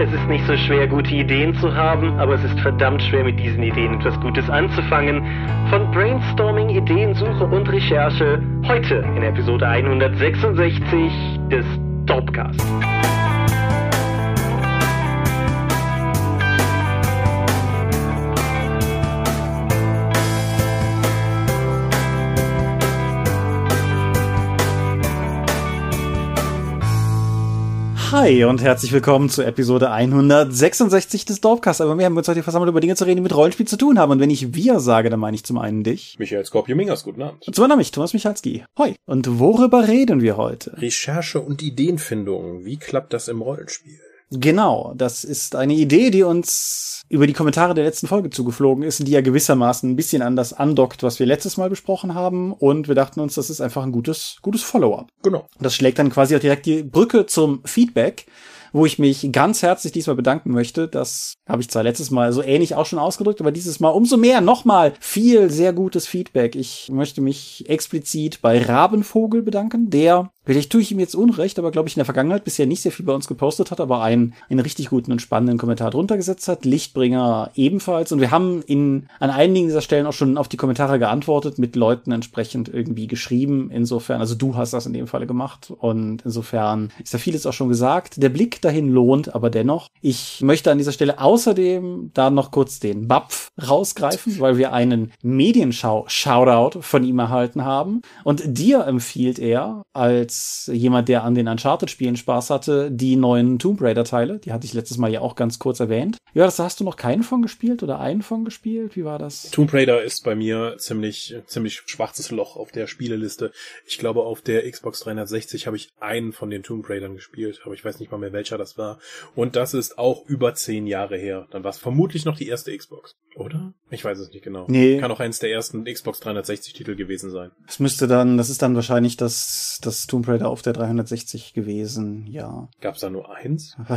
Es ist nicht so schwer, gute Ideen zu haben, aber es ist verdammt schwer, mit diesen Ideen etwas Gutes anzufangen. Von Brainstorming, Ideensuche und Recherche heute in Episode 166 des Dopecast. Hi und herzlich willkommen zu Episode 166 des Dorfcast. Aber wir haben uns heute versammelt, über Dinge zu reden, die mit Rollenspiel zu tun haben. Und wenn ich wir sage, dann meine ich zum einen dich. Michael Skorpio-Mingers, guten Abend. Und zum anderen mich, Thomas Michalski. Hoi. Und worüber reden wir heute? Recherche und Ideenfindung. Wie klappt das im Rollenspiel? Genau, das ist eine Idee, die uns über die Kommentare der letzten Folge zugeflogen ist, die ja gewissermaßen ein bisschen an das andockt, was wir letztes Mal besprochen haben. Und wir dachten uns, das ist einfach ein gutes, gutes Follow-up. Genau. Das schlägt dann quasi auch direkt die Brücke zum Feedback wo ich mich ganz herzlich diesmal bedanken möchte. Das habe ich zwar letztes Mal so ähnlich auch schon ausgedrückt, aber dieses Mal umso mehr nochmal viel sehr gutes Feedback. Ich möchte mich explizit bei Rabenvogel bedanken, der Vielleicht tue ich ihm jetzt Unrecht, aber glaube ich in der Vergangenheit bisher nicht sehr viel bei uns gepostet hat, aber einen, einen richtig guten und spannenden Kommentar drunter gesetzt hat. Lichtbringer ebenfalls. Und wir haben in, an einigen dieser Stellen auch schon auf die Kommentare geantwortet, mit Leuten entsprechend irgendwie geschrieben. Insofern, also du hast das in dem Falle gemacht. Und insofern ist da vieles auch schon gesagt. Der Blick dahin lohnt, aber dennoch. Ich möchte an dieser Stelle außerdem da noch kurz den Bapf rausgreifen, weil wir einen Medienschau-Shoutout von ihm erhalten haben. Und dir empfiehlt er als jemand, der an den Uncharted-Spielen Spaß hatte, die neuen Tomb Raider-Teile. Die hatte ich letztes Mal ja auch ganz kurz erwähnt. Ja, das hast du noch keinen von gespielt oder einen von gespielt? Wie war das? Tomb Raider ist bei mir ziemlich, ziemlich schwarzes Loch auf der Spieleliste. Ich glaube, auf der Xbox 360 habe ich einen von den Tomb Raidern gespielt, aber ich weiß nicht mal mehr welcher das war. Und das ist auch über zehn Jahre her. Dann war es vermutlich noch die erste Xbox, oder? Ich weiß es nicht genau. Nee. Kann auch eins der ersten Xbox 360 Titel gewesen sein. Das müsste dann, das ist dann wahrscheinlich das, das Tomb Raider auf der 360 gewesen, ja. Gab es da nur eins?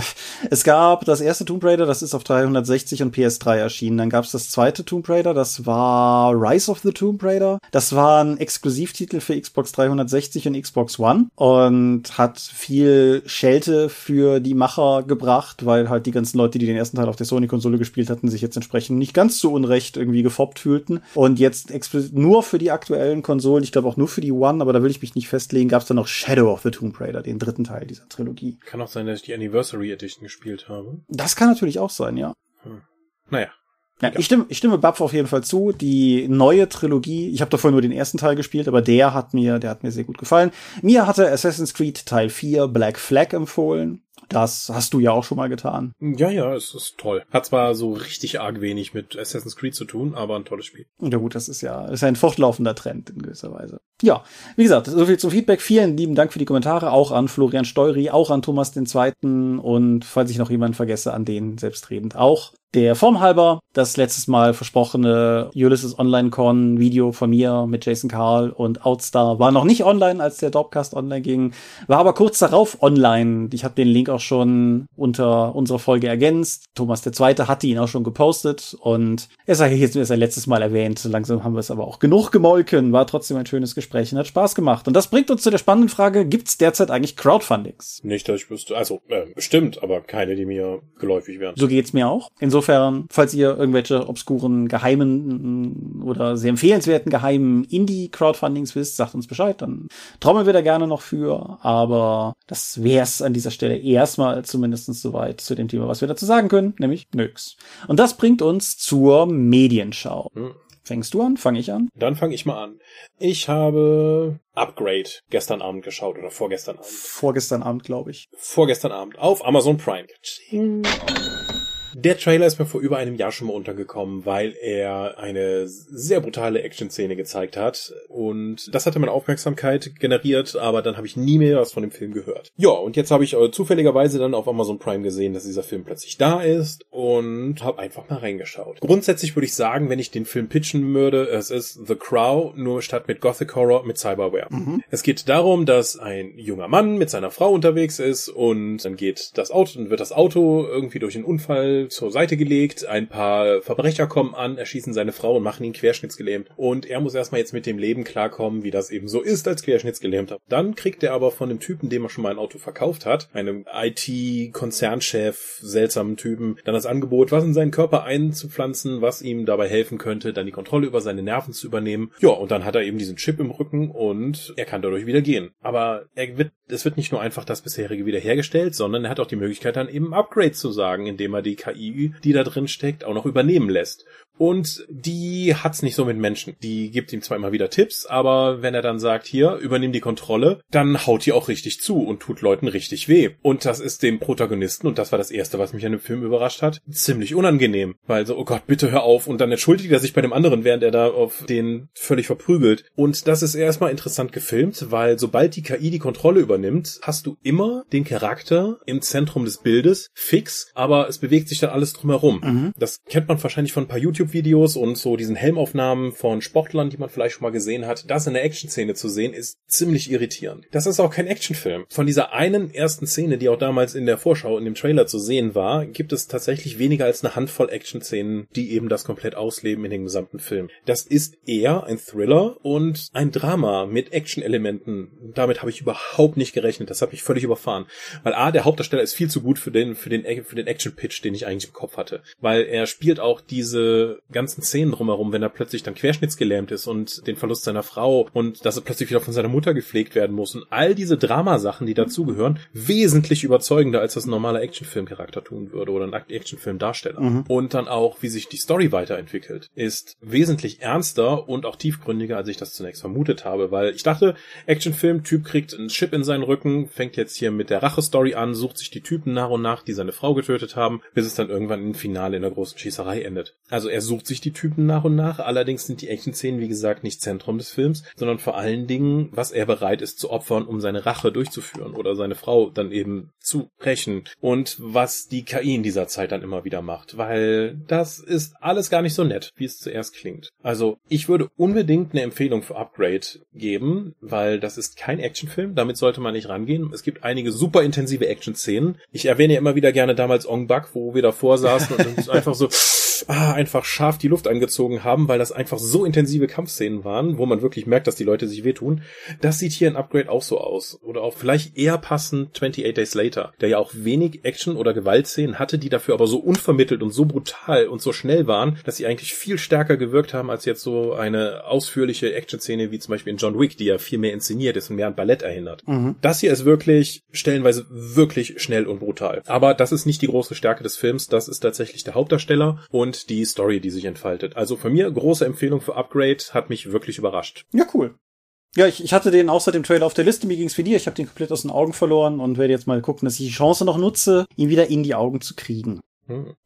Es gab das erste Tomb Raider, das ist auf 360 und PS3 erschienen. Dann gab es das zweite Tomb Raider, das war Rise of the Tomb Raider. Das war ein Exklusivtitel für Xbox 360 und Xbox One und hat viel Schelte für die Macher gebracht, weil halt die ganzen Leute, die den ersten Teil auf der Sony-Konsole gespielt hatten, sich jetzt entsprechend nicht ganz so unrecht irgendwie gefoppt fühlten. Und jetzt nur für die aktuellen Konsolen, ich glaube auch nur für die One, aber da will ich mich nicht festlegen, gab es dann noch Shadow of the Tomb Raider, den dritten Teil dieser Trilogie. Kann auch sein, dass ich die Anniversary Edition gespielt habe. Das kann natürlich auch sein, ja. Hm. Naja. Ja, ich stimme, ich stimme Bapf auf jeden Fall zu. Die neue Trilogie, ich habe davor nur den ersten Teil gespielt, aber der hat mir, der hat mir sehr gut gefallen. Mir hatte Assassin's Creed Teil 4 Black Flag empfohlen. Das hast du ja auch schon mal getan. Ja, ja, es ist toll. Hat zwar so richtig arg wenig mit Assassin's Creed zu tun, aber ein tolles Spiel. Ja gut, das ist ja ist ein fortlaufender Trend in gewisser Weise. Ja, wie gesagt, so viel zum Feedback. Vielen lieben Dank für die Kommentare, auch an Florian Steury, auch an Thomas den Zweiten und falls ich noch jemanden vergesse, an den selbstredend auch. Der Form halber, das letztes Mal versprochene Ulysses Online Con Video von mir mit Jason Carl und Outstar war noch nicht online, als der Dopcast online ging, war aber kurz darauf online. Ich habe den Link auch schon unter unserer Folge ergänzt. Thomas der Zweite hatte ihn auch schon gepostet und er sei jetzt erst ein letztes Mal erwähnt. Langsam haben wir es aber auch genug gemolken. War trotzdem ein schönes Gespräch und hat Spaß gemacht. Und das bringt uns zu der spannenden Frage, gibt es derzeit eigentlich Crowdfundings? Nicht, dass ich wüsste. Also, äh, bestimmt, aber keine, die mir geläufig wären. So geht's mir auch. Insofern Insofern, falls ihr irgendwelche obskuren, geheimen oder sehr empfehlenswerten geheimen Indie-Crowdfundings wisst, sagt uns Bescheid, dann trommeln wir da gerne noch für. Aber das wär's an dieser Stelle erstmal zumindest soweit zu dem Thema, was wir dazu sagen können, nämlich nix. Und das bringt uns zur Medienschau. Hm. Fängst du an? Fange ich an? Dann fange ich mal an. Ich habe Upgrade gestern Abend geschaut oder vorgestern Abend. Vorgestern Abend, glaube ich. Vorgestern Abend auf Amazon Prime. Der Trailer ist mir vor über einem Jahr schon mal untergekommen, weil er eine sehr brutale Action-Szene gezeigt hat. Und das hatte meine Aufmerksamkeit generiert, aber dann habe ich nie mehr was von dem Film gehört. Ja, und jetzt habe ich äh, zufälligerweise dann auf Amazon Prime gesehen, dass dieser Film plötzlich da ist und habe einfach mal reingeschaut. Grundsätzlich würde ich sagen, wenn ich den Film pitchen würde, es ist The Crow, nur statt mit Gothic Horror mit Cyberware. Mhm. Es geht darum, dass ein junger Mann mit seiner Frau unterwegs ist und dann geht das Auto, dann wird das Auto irgendwie durch einen Unfall zur Seite gelegt, ein paar Verbrecher kommen an, erschießen seine Frau und machen ihn querschnittsgelähmt. Und er muss erstmal jetzt mit dem Leben klarkommen, wie das eben so ist als Querschnittsgelähmter. Dann kriegt er aber von dem Typen, dem er schon mal ein Auto verkauft hat, einem IT-Konzernchef, seltsamen Typen, dann das Angebot, was in seinen Körper einzupflanzen, was ihm dabei helfen könnte, dann die Kontrolle über seine Nerven zu übernehmen. Ja, und dann hat er eben diesen Chip im Rücken und er kann dadurch wieder gehen. Aber er wird, es wird nicht nur einfach das bisherige wiederhergestellt, sondern er hat auch die Möglichkeit dann eben Upgrade zu sagen, indem er die KI, die da drin steckt, auch noch übernehmen lässt. Und die hat's nicht so mit Menschen. Die gibt ihm zwar immer wieder Tipps, aber wenn er dann sagt, hier, übernimm die Kontrolle, dann haut die auch richtig zu und tut Leuten richtig weh. Und das ist dem Protagonisten, und das war das Erste, was mich an dem Film überrascht hat, ziemlich unangenehm. Weil so, oh Gott, bitte hör auf. Und dann entschuldigt er sich bei dem anderen, während er da auf den völlig verprügelt. Und das ist erstmal interessant gefilmt, weil sobald die KI die Kontrolle übernimmt, hast du immer den Charakter im Zentrum des Bildes, fix, aber es bewegt sich dann alles drumherum. Mhm. Das kennt man wahrscheinlich von ein paar YouTube YouTube-Videos und so diesen Helmaufnahmen von Sportlern, die man vielleicht schon mal gesehen hat, das in der Action-Szene zu sehen, ist ziemlich irritierend. Das ist auch kein Actionfilm. Von dieser einen ersten Szene, die auch damals in der Vorschau, in dem Trailer zu sehen war, gibt es tatsächlich weniger als eine Handvoll Action-Szenen, die eben das komplett ausleben in dem gesamten Film. Das ist eher ein Thriller und ein Drama mit Action-Elementen. Damit habe ich überhaupt nicht gerechnet. Das habe ich völlig überfahren. Weil A, der Hauptdarsteller ist viel zu gut für den, für den, für den Action-Pitch, den ich eigentlich im Kopf hatte. Weil er spielt auch diese ganzen Szenen drumherum, wenn er plötzlich dann querschnittsgelähmt ist und den Verlust seiner Frau und dass er plötzlich wieder von seiner Mutter gepflegt werden muss und all diese Dramasachen, die dazugehören, wesentlich überzeugender, als das ein normaler Actionfilmcharakter tun würde oder ein Actionfilmdarsteller. Mhm. Und dann auch, wie sich die Story weiterentwickelt, ist wesentlich ernster und auch tiefgründiger, als ich das zunächst vermutet habe, weil ich dachte, Actionfilm-Typ kriegt einen Chip in seinen Rücken, fängt jetzt hier mit der Rache-Story an, sucht sich die Typen nach und nach, die seine Frau getötet haben, bis es dann irgendwann im Finale in der großen Schießerei endet. Also er sucht sich die Typen nach und nach. Allerdings sind die Action-Szenen, wie gesagt, nicht Zentrum des Films, sondern vor allen Dingen, was er bereit ist zu opfern, um seine Rache durchzuführen oder seine Frau dann eben zu rächen. Und was die KI in dieser Zeit dann immer wieder macht. Weil das ist alles gar nicht so nett, wie es zuerst klingt. Also ich würde unbedingt eine Empfehlung für Upgrade geben, weil das ist kein Actionfilm. Damit sollte man nicht rangehen. Es gibt einige super intensive Action-Szenen. Ich erwähne ja immer wieder gerne damals Ong Bak, wo wir davor saßen und uns einfach so ah, einfach scharf die Luft angezogen haben, weil das einfach so intensive Kampfszenen waren, wo man wirklich merkt, dass die Leute sich wehtun. Das sieht hier in Upgrade auch so aus. Oder auch vielleicht eher passend 28 Days Later, der ja auch wenig Action- oder Gewaltszenen hatte, die dafür aber so unvermittelt und so brutal und so schnell waren, dass sie eigentlich viel stärker gewirkt haben als jetzt so eine ausführliche Action-Szene wie zum Beispiel in John Wick, die ja viel mehr inszeniert ist und mehr an Ballett erinnert. Mhm. Das hier ist wirklich stellenweise wirklich schnell und brutal. Aber das ist nicht die große Stärke des Films, das ist tatsächlich der Hauptdarsteller und und die Story, die sich entfaltet. Also von mir große Empfehlung für Upgrade, hat mich wirklich überrascht. Ja, cool. Ja, ich, ich hatte den außer dem Trailer auf der Liste, mir ging's wie dir, ich habe den komplett aus den Augen verloren und werde jetzt mal gucken, dass ich die Chance noch nutze, ihn wieder in die Augen zu kriegen.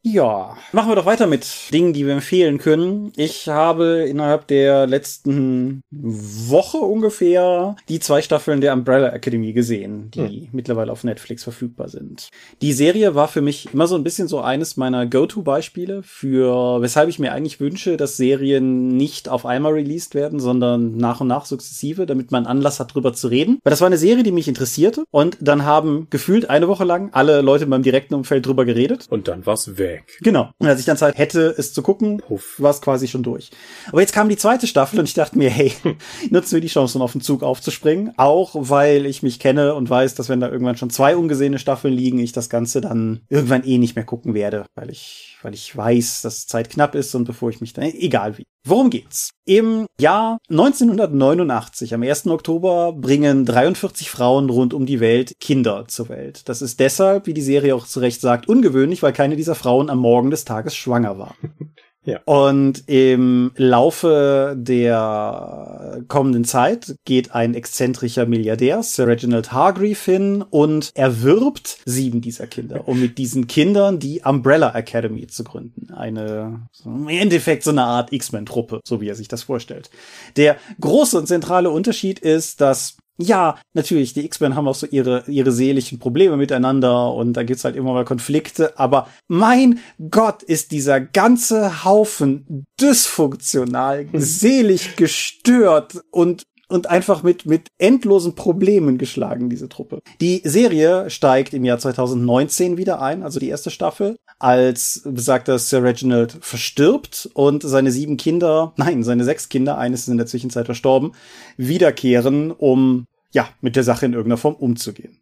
Ja, machen wir doch weiter mit Dingen, die wir empfehlen können. Ich habe innerhalb der letzten Woche ungefähr die zwei Staffeln der Umbrella Academy gesehen, die hm. mittlerweile auf Netflix verfügbar sind. Die Serie war für mich immer so ein bisschen so eines meiner Go-To-Beispiele für, weshalb ich mir eigentlich wünsche, dass Serien nicht auf einmal released werden, sondern nach und nach sukzessive, damit man Anlass hat, drüber zu reden. Weil das war eine Serie, die mich interessierte und dann haben gefühlt eine Woche lang alle Leute in meinem direkten Umfeld drüber geredet. Und dann war's weg. Genau. Und als ich dann Zeit hätte, es zu gucken, war es quasi schon durch. Aber jetzt kam die zweite Staffel und ich dachte mir, hey, nutzen wir die Chance, um auf den Zug aufzuspringen. Auch weil ich mich kenne und weiß, dass wenn da irgendwann schon zwei ungesehene Staffeln liegen, ich das Ganze dann irgendwann eh nicht mehr gucken werde, weil ich weil ich weiß, dass Zeit knapp ist und bevor ich mich dann, egal wie. Worum geht's? Im Jahr 1989, am 1. Oktober, bringen 43 Frauen rund um die Welt Kinder zur Welt. Das ist deshalb, wie die Serie auch zu Recht sagt, ungewöhnlich, weil keine dieser Frauen am Morgen des Tages schwanger war. Ja. Und im Laufe der kommenden Zeit geht ein exzentrischer Milliardär, Sir Reginald Hargreave, hin und erwirbt sieben dieser Kinder, um mit diesen Kindern die Umbrella Academy zu gründen. Eine, im Endeffekt so eine Art X-Men-Truppe, so wie er sich das vorstellt. Der große und zentrale Unterschied ist, dass ja, natürlich, die X-Men haben auch so ihre, ihre seelischen Probleme miteinander und da gibt's halt immer mal Konflikte, aber mein Gott ist dieser ganze Haufen dysfunktional, selig gestört und und einfach mit, mit endlosen Problemen geschlagen, diese Truppe. Die Serie steigt im Jahr 2019 wieder ein, also die erste Staffel, als besagter Sir Reginald verstirbt und seine sieben Kinder, nein, seine sechs Kinder, eines ist in der Zwischenzeit verstorben, wiederkehren, um ja, mit der Sache in irgendeiner Form umzugehen.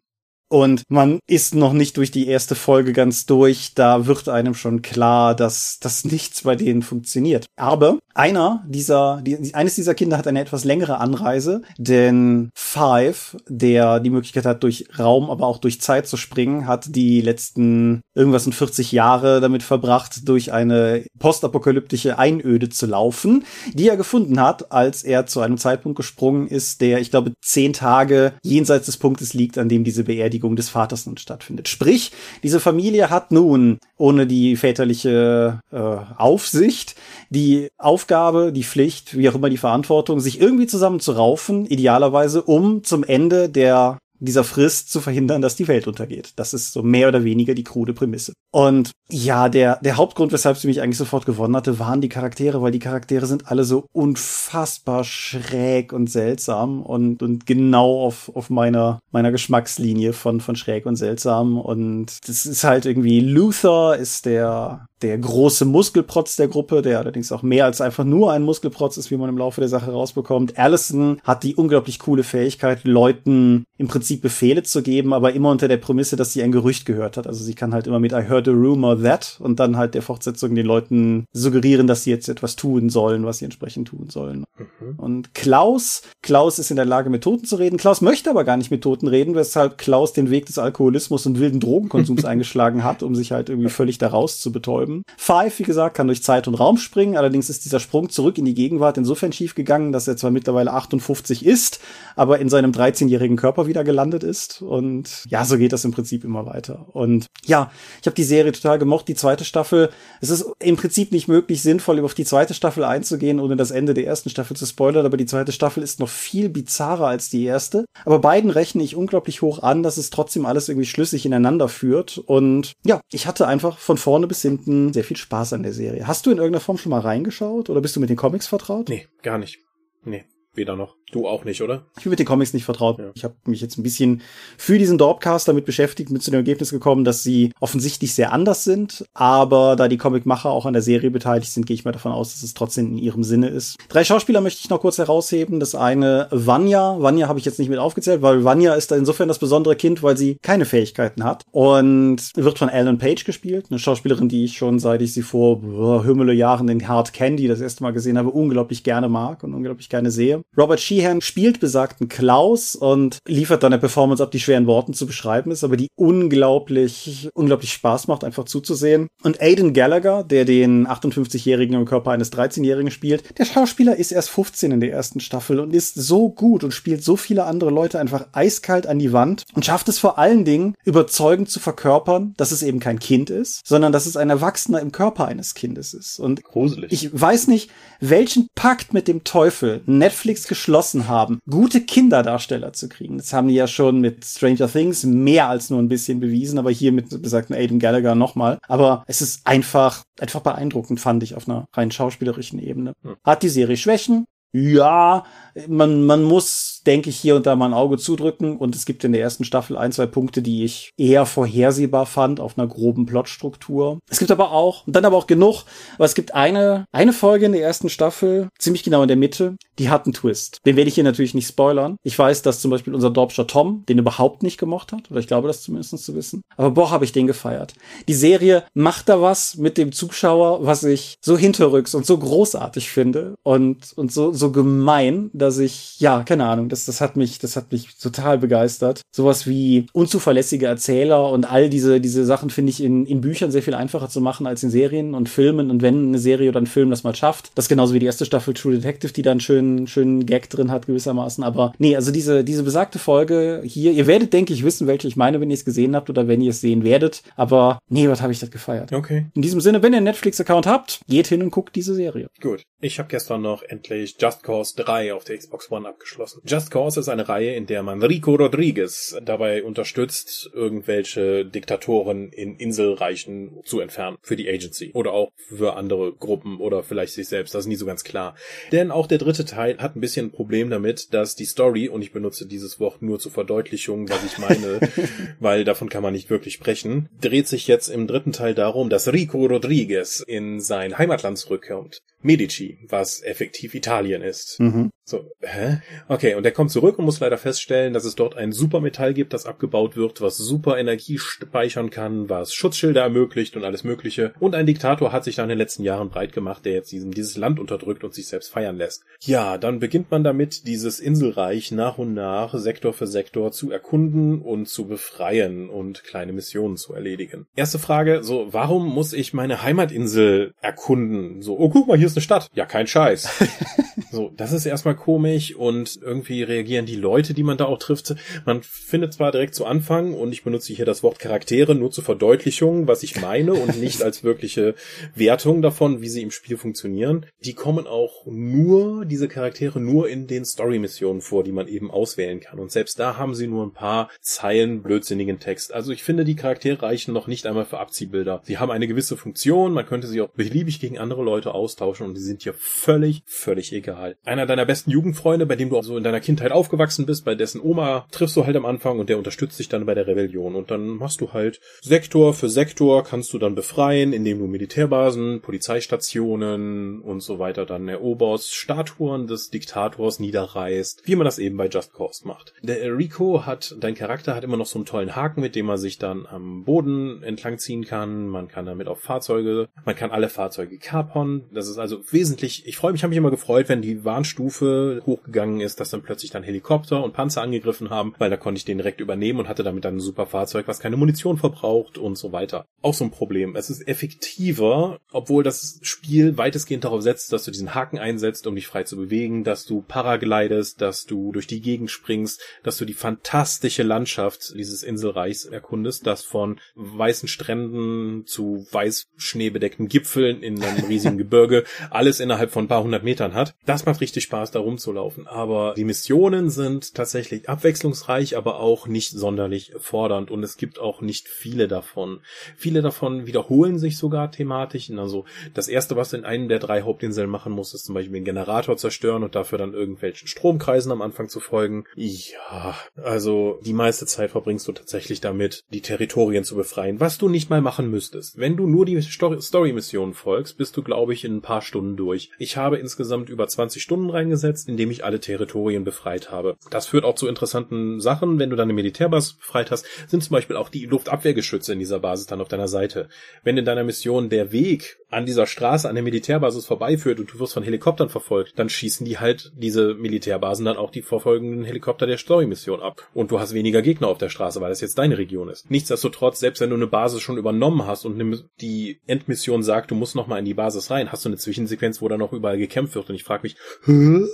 Und man ist noch nicht durch die erste Folge ganz durch. Da wird einem schon klar, dass das nichts bei denen funktioniert. Aber einer dieser, die, eines dieser Kinder hat eine etwas längere Anreise, denn Five, der die Möglichkeit hat, durch Raum, aber auch durch Zeit zu springen, hat die letzten irgendwas in 40 Jahre damit verbracht, durch eine postapokalyptische Einöde zu laufen, die er gefunden hat, als er zu einem Zeitpunkt gesprungen ist, der, ich glaube, zehn Tage jenseits des Punktes liegt, an dem diese Beerdigung des Vaters nun stattfindet. Sprich, diese Familie hat nun, ohne die väterliche äh, Aufsicht, die Aufgabe, die Pflicht, wie auch immer die Verantwortung, sich irgendwie zusammenzuraufen, idealerweise, um zum Ende der dieser Frist zu verhindern, dass die Welt untergeht. Das ist so mehr oder weniger die krude Prämisse. Und ja, der, der Hauptgrund, weshalb sie mich eigentlich sofort gewonnen hatte, waren die Charaktere, weil die Charaktere sind alle so unfassbar schräg und seltsam und, und genau auf, auf meiner, meiner Geschmackslinie von, von schräg und seltsam. Und das ist halt irgendwie, Luther ist der, der große Muskelprotz der Gruppe, der allerdings auch mehr als einfach nur ein Muskelprotz ist, wie man im Laufe der Sache rausbekommt. Allison hat die unglaublich coole Fähigkeit, Leuten im Prinzip Befehle zu geben, aber immer unter der Prämisse, dass sie ein Gerücht gehört hat. Also sie kann halt immer mit I heard a rumor that und dann halt der Fortsetzung den Leuten suggerieren, dass sie jetzt etwas tun sollen, was sie entsprechend tun sollen. Mhm. Und Klaus, Klaus ist in der Lage, mit Toten zu reden. Klaus möchte aber gar nicht mit Toten reden, weshalb Klaus den Weg des Alkoholismus und wilden Drogenkonsums eingeschlagen hat, um sich halt irgendwie völlig daraus zu betäuben haben. Five, wie gesagt, kann durch Zeit und Raum springen. Allerdings ist dieser Sprung zurück in die Gegenwart insofern schief gegangen, dass er zwar mittlerweile 58 ist, aber in seinem 13-jährigen Körper wieder gelandet ist. Und ja, so geht das im Prinzip immer weiter. Und ja, ich habe die Serie total gemocht. Die zweite Staffel, es ist im Prinzip nicht möglich, sinnvoll auf die zweite Staffel einzugehen, ohne das Ende der ersten Staffel zu spoilern. Aber die zweite Staffel ist noch viel bizarrer als die erste. Aber beiden rechne ich unglaublich hoch an, dass es trotzdem alles irgendwie schlüssig ineinander führt. Und ja, ich hatte einfach von vorne bis hinten sehr viel Spaß an der Serie. Hast du in irgendeiner Form schon mal reingeschaut oder bist du mit den Comics vertraut? Nee, gar nicht. Nee, weder noch. Du auch nicht, oder? Ich bin mit den Comics nicht vertraut. Ja. Ich habe mich jetzt ein bisschen für diesen Dorpcast damit beschäftigt, mit zu dem Ergebnis gekommen, dass sie offensichtlich sehr anders sind. Aber da die Comicmacher auch an der Serie beteiligt sind, gehe ich mal davon aus, dass es trotzdem in ihrem Sinne ist. Drei Schauspieler möchte ich noch kurz herausheben. Das eine Vanya. Vanya habe ich jetzt nicht mit aufgezählt, weil Vanya ist da insofern das besondere Kind, weil sie keine Fähigkeiten hat. Und wird von Ellen Page gespielt. Eine Schauspielerin, die ich schon seit ich sie vor Hümmele Jahren in Hard Candy das erste Mal gesehen habe, unglaublich gerne mag und unglaublich gerne sehe. Robert Sheehan spielt besagten Klaus und liefert dann eine Performance ab, die schwer in Worten zu beschreiben ist, aber die unglaublich, unglaublich Spaß macht, einfach zuzusehen. Und Aiden Gallagher, der den 58-Jährigen im Körper eines 13-Jährigen spielt, der Schauspieler ist erst 15 in der ersten Staffel und ist so gut und spielt so viele andere Leute einfach eiskalt an die Wand und schafft es vor allen Dingen überzeugend zu verkörpern, dass es eben kein Kind ist, sondern dass es ein Erwachsener im Körper eines Kindes ist. Und Gruselig. ich weiß nicht, welchen Pakt mit dem Teufel Netflix geschlossen beschlossen haben, gute Kinderdarsteller zu kriegen. Das haben die ja schon mit Stranger Things mehr als nur ein bisschen bewiesen, aber hier mit besagten Aiden Gallagher nochmal. Aber es ist einfach, einfach beeindruckend, fand ich auf einer rein schauspielerischen Ebene. Hm. Hat die Serie Schwächen? Ja, man, man muss, denke ich, hier und da mal ein Auge zudrücken. Und es gibt in der ersten Staffel ein, zwei Punkte, die ich eher vorhersehbar fand auf einer groben Plotstruktur. Es gibt aber auch, und dann aber auch genug, aber es gibt eine, eine Folge in der ersten Staffel, ziemlich genau in der Mitte, die hat einen Twist. Den werde ich hier natürlich nicht spoilern. Ich weiß, dass zum Beispiel unser Dorpscher Tom den überhaupt nicht gemocht hat. Oder ich glaube das zumindest zu wissen. Aber boah, habe ich den gefeiert. Die Serie macht da was mit dem Zuschauer, was ich so hinterrücks und so großartig finde. Und, und so, so gemein, dass ich, ja, keine Ahnung, das, das hat mich, das hat mich total begeistert. Sowas wie unzuverlässige Erzähler und all diese, diese Sachen finde ich in, in Büchern sehr viel einfacher zu machen als in Serien und Filmen. Und wenn eine Serie oder ein Film das mal schafft, das genauso wie die erste Staffel True Detective, die da einen schönen, schönen Gag drin hat gewissermaßen. Aber nee, also diese, diese besagte Folge hier, ihr werdet, denke ich, wissen, welche ich meine, wenn ihr es gesehen habt oder wenn ihr es sehen werdet. Aber nee, was habe ich das gefeiert. Okay. In diesem Sinne, wenn ihr einen Netflix-Account habt, geht hin und guckt diese Serie. Gut. Ich habe gestern noch endlich Just Just Cause 3 auf der Xbox One abgeschlossen. Just Cause ist eine Reihe, in der man Rico Rodriguez dabei unterstützt, irgendwelche Diktatoren in Inselreichen zu entfernen für die Agency oder auch für andere Gruppen oder vielleicht sich selbst. Das ist nie so ganz klar. Denn auch der dritte Teil hat ein bisschen ein Problem damit, dass die Story, und ich benutze dieses Wort nur zur Verdeutlichung, was ich meine, weil davon kann man nicht wirklich sprechen, dreht sich jetzt im dritten Teil darum, dass Rico Rodriguez in sein Heimatland zurückkommt. Medici, was effektiv Italien ist. Mhm. So, hä? Okay, und er kommt zurück und muss leider feststellen, dass es dort ein Supermetall gibt, das abgebaut wird, was super Energie speichern kann, was Schutzschilder ermöglicht und alles mögliche. Und ein Diktator hat sich da in den letzten Jahren breit gemacht, der jetzt diesem, dieses Land unterdrückt und sich selbst feiern lässt. Ja, dann beginnt man damit, dieses Inselreich nach und nach, Sektor für Sektor zu erkunden und zu befreien und kleine Missionen zu erledigen. Erste Frage, so, warum muss ich meine Heimatinsel erkunden? So, oh, guck mal, hier ist eine Stadt. Ja, kein Scheiß. so, das ist erstmal komisch und irgendwie reagieren die Leute, die man da auch trifft. Man findet zwar direkt zu Anfang und ich benutze hier das Wort Charaktere nur zur Verdeutlichung, was ich meine und nicht als wirkliche Wertung davon, wie sie im Spiel funktionieren. Die kommen auch nur, diese Charaktere nur in den Story-Missionen vor, die man eben auswählen kann. Und selbst da haben sie nur ein paar Zeilen blödsinnigen Text. Also ich finde, die Charaktere reichen noch nicht einmal für Abziehbilder. Sie haben eine gewisse Funktion, man könnte sie auch beliebig gegen andere Leute austauschen und die sind hier völlig, völlig egal. Einer deiner besten Jugendfreunde, bei dem du auch so in deiner Kindheit aufgewachsen bist, bei dessen Oma triffst du halt am Anfang und der unterstützt dich dann bei der Rebellion. Und dann machst du halt Sektor für Sektor kannst du dann befreien, indem du Militärbasen, Polizeistationen und so weiter dann eroberst, Statuen des Diktators niederreißt, wie man das eben bei Just Cause macht. Der Rico hat, dein Charakter hat immer noch so einen tollen Haken, mit dem man sich dann am Boden entlang ziehen kann. Man kann damit auf Fahrzeuge, man kann alle Fahrzeuge kapern. Das ist also wesentlich, ich freue mich, habe mich immer gefreut, wenn die Warnstufe hochgegangen ist, dass dann plötzlich dann Helikopter und Panzer angegriffen haben, weil da konnte ich den direkt übernehmen und hatte damit dann ein super Fahrzeug, was keine Munition verbraucht und so weiter. Auch so ein Problem. Es ist effektiver, obwohl das Spiel weitestgehend darauf setzt, dass du diesen Haken einsetzt, um dich frei zu bewegen, dass du paraglidest, dass du durch die Gegend springst, dass du die fantastische Landschaft dieses Inselreichs erkundest, das von weißen Stränden zu weiß schneebedeckten Gipfeln in einem riesigen Gebirge alles innerhalb von ein paar hundert Metern hat. Das macht richtig Spaß, da rumzulaufen. Aber die Missionen sind tatsächlich abwechslungsreich, aber auch nicht sonderlich fordernd und es gibt auch nicht viele davon. Viele davon wiederholen sich sogar thematisch. Also das erste, was du in einem der drei Hauptinseln machen musst, ist zum Beispiel den Generator zerstören und dafür dann irgendwelchen Stromkreisen am Anfang zu folgen. Ja, also die meiste Zeit verbringst du tatsächlich damit, die Territorien zu befreien, was du nicht mal machen müsstest. Wenn du nur die Story-Missionen folgst, bist du, glaube ich, in ein paar Stunden durch. Ich habe insgesamt über 20 Stunden reingesetzt, indem ich alle Territorien befreit habe. Das führt auch zu interessanten Sachen. Wenn du dann eine Militärbasis befreit hast, sind zum Beispiel auch die Luftabwehrgeschütze in dieser Basis dann auf deiner Seite. Wenn in deiner Mission der Weg an dieser Straße an der Militärbasis vorbeiführt und du wirst von Helikoptern verfolgt, dann schießen die halt diese Militärbasen dann auch die verfolgenden Helikopter der Story-Mission ab. Und du hast weniger Gegner auf der Straße, weil das jetzt deine Region ist. Nichtsdestotrotz, selbst wenn du eine Basis schon übernommen hast und die Endmission sagt, du musst nochmal in die Basis rein, hast du eine Zwischensequenz, wo dann noch überall gekämpft wird und ich frage mich, Hä?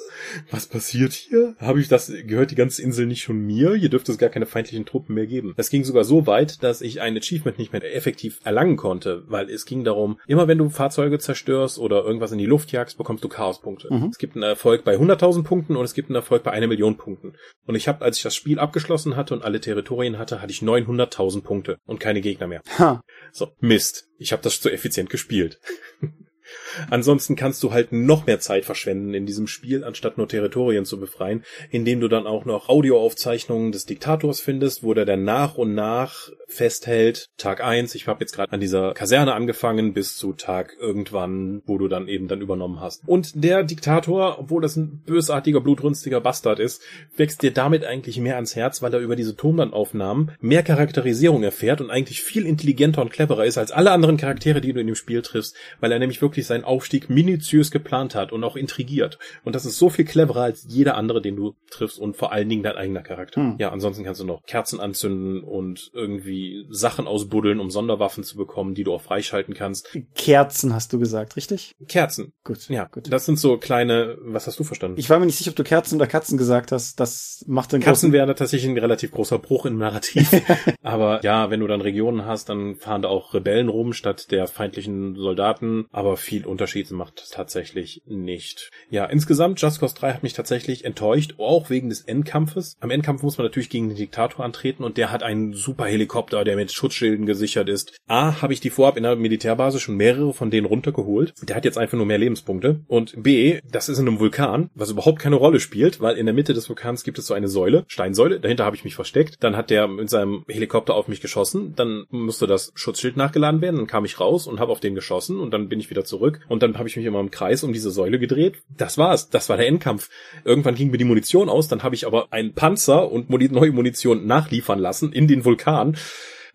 Was passiert hier? Habe ich das, gehört die ganze Insel nicht schon mir? Hier dürfte es gar keine feindlichen Truppen mehr geben. Das ging sogar so weit, dass ich ein Achievement nicht mehr effektiv erlangen konnte, weil es ging darum, immer wenn du Fahrzeuge zerstörst oder irgendwas in die Luft jagst, bekommst du Chaospunkte. Mhm. Es gibt einen Erfolg bei 100.000 Punkten und es gibt einen Erfolg bei einer Million Punkten. Und ich habe, als ich das Spiel abgeschlossen hatte und alle Territorien hatte, hatte ich 900.000 Punkte und keine Gegner mehr. Ha. So, Mist. Ich habe das zu effizient gespielt. Ansonsten kannst du halt noch mehr Zeit verschwenden in diesem Spiel, anstatt nur Territorien zu befreien, indem du dann auch noch Audioaufzeichnungen des Diktators findest, wo der dann nach und nach festhält, Tag eins, ich habe jetzt gerade an dieser Kaserne angefangen, bis zu Tag irgendwann, wo du dann eben dann übernommen hast. Und der Diktator, obwohl das ein bösartiger, blutrünstiger Bastard ist, wächst dir damit eigentlich mehr ans Herz, weil er über diese Tonbandaufnahmen mehr Charakterisierung erfährt und eigentlich viel intelligenter und cleverer ist als alle anderen Charaktere, die du in dem Spiel triffst, weil er nämlich wirklich seinen Aufstieg minutiös geplant hat und auch intrigiert. Und das ist so viel cleverer als jeder andere, den du triffst und vor allen Dingen dein eigener Charakter. Hm. Ja, ansonsten kannst du noch Kerzen anzünden und irgendwie Sachen ausbuddeln, um Sonderwaffen zu bekommen, die du auch freischalten kannst. Kerzen hast du gesagt, richtig? Kerzen. Gut. Ja, gut. Das sind so kleine, was hast du verstanden? Ich war mir nicht sicher, ob du Kerzen oder Katzen gesagt hast. Das macht den Kerzen wäre tatsächlich ein relativ großer Bruch im Narrativ. Aber ja, wenn du dann Regionen hast, dann fahren da auch Rebellen rum statt der feindlichen Soldaten. Aber viel Unterschied macht tatsächlich nicht. Ja, insgesamt Just Cause 3 hat mich tatsächlich enttäuscht, auch wegen des Endkampfes. Am Endkampf muss man natürlich gegen den Diktator antreten und der hat einen super Helikopter, der mit Schutzschilden gesichert ist. A, habe ich die vorab in der Militärbasis schon mehrere von denen runtergeholt. Der hat jetzt einfach nur mehr Lebenspunkte. Und B, das ist in einem Vulkan, was überhaupt keine Rolle spielt, weil in der Mitte des Vulkans gibt es so eine Säule, Steinsäule, dahinter habe ich mich versteckt. Dann hat der mit seinem Helikopter auf mich geschossen, dann musste das Schutzschild nachgeladen werden, dann kam ich raus und habe auf den geschossen und dann bin ich wieder zurück und dann habe ich mich immer im Kreis um diese Säule gedreht. Das war's, das war der Endkampf. Irgendwann ging mir die Munition aus, dann habe ich aber einen Panzer und neue Munition nachliefern lassen in den Vulkan.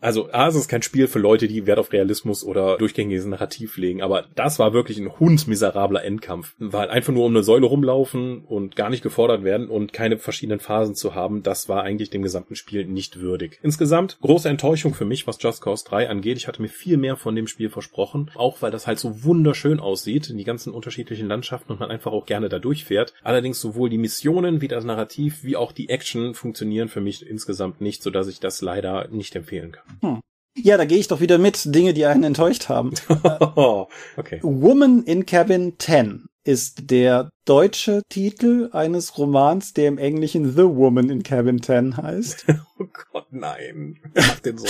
Also, A, es ist kein Spiel für Leute, die Wert auf Realismus oder durchgängiges Narrativ legen, aber das war wirklich ein hundsmiserabler Endkampf. Weil einfach nur um eine Säule rumlaufen und gar nicht gefordert werden und keine verschiedenen Phasen zu haben, das war eigentlich dem gesamten Spiel nicht würdig. Insgesamt große Enttäuschung für mich, was Just Cause 3 angeht. Ich hatte mir viel mehr von dem Spiel versprochen, auch weil das halt so wunderschön aussieht, in die ganzen unterschiedlichen Landschaften und man einfach auch gerne da durchfährt. Allerdings sowohl die Missionen wie das Narrativ wie auch die Action funktionieren für mich insgesamt nicht, sodass ich das leider nicht empfehlen kann. Hm. Ja, da gehe ich doch wieder mit. Dinge, die einen enttäuscht haben. okay. Woman in Cabin 10 ist der deutsche Titel eines Romans, der im Englischen The Woman in Cabin 10 heißt. oh Gott, nein. Mach den so.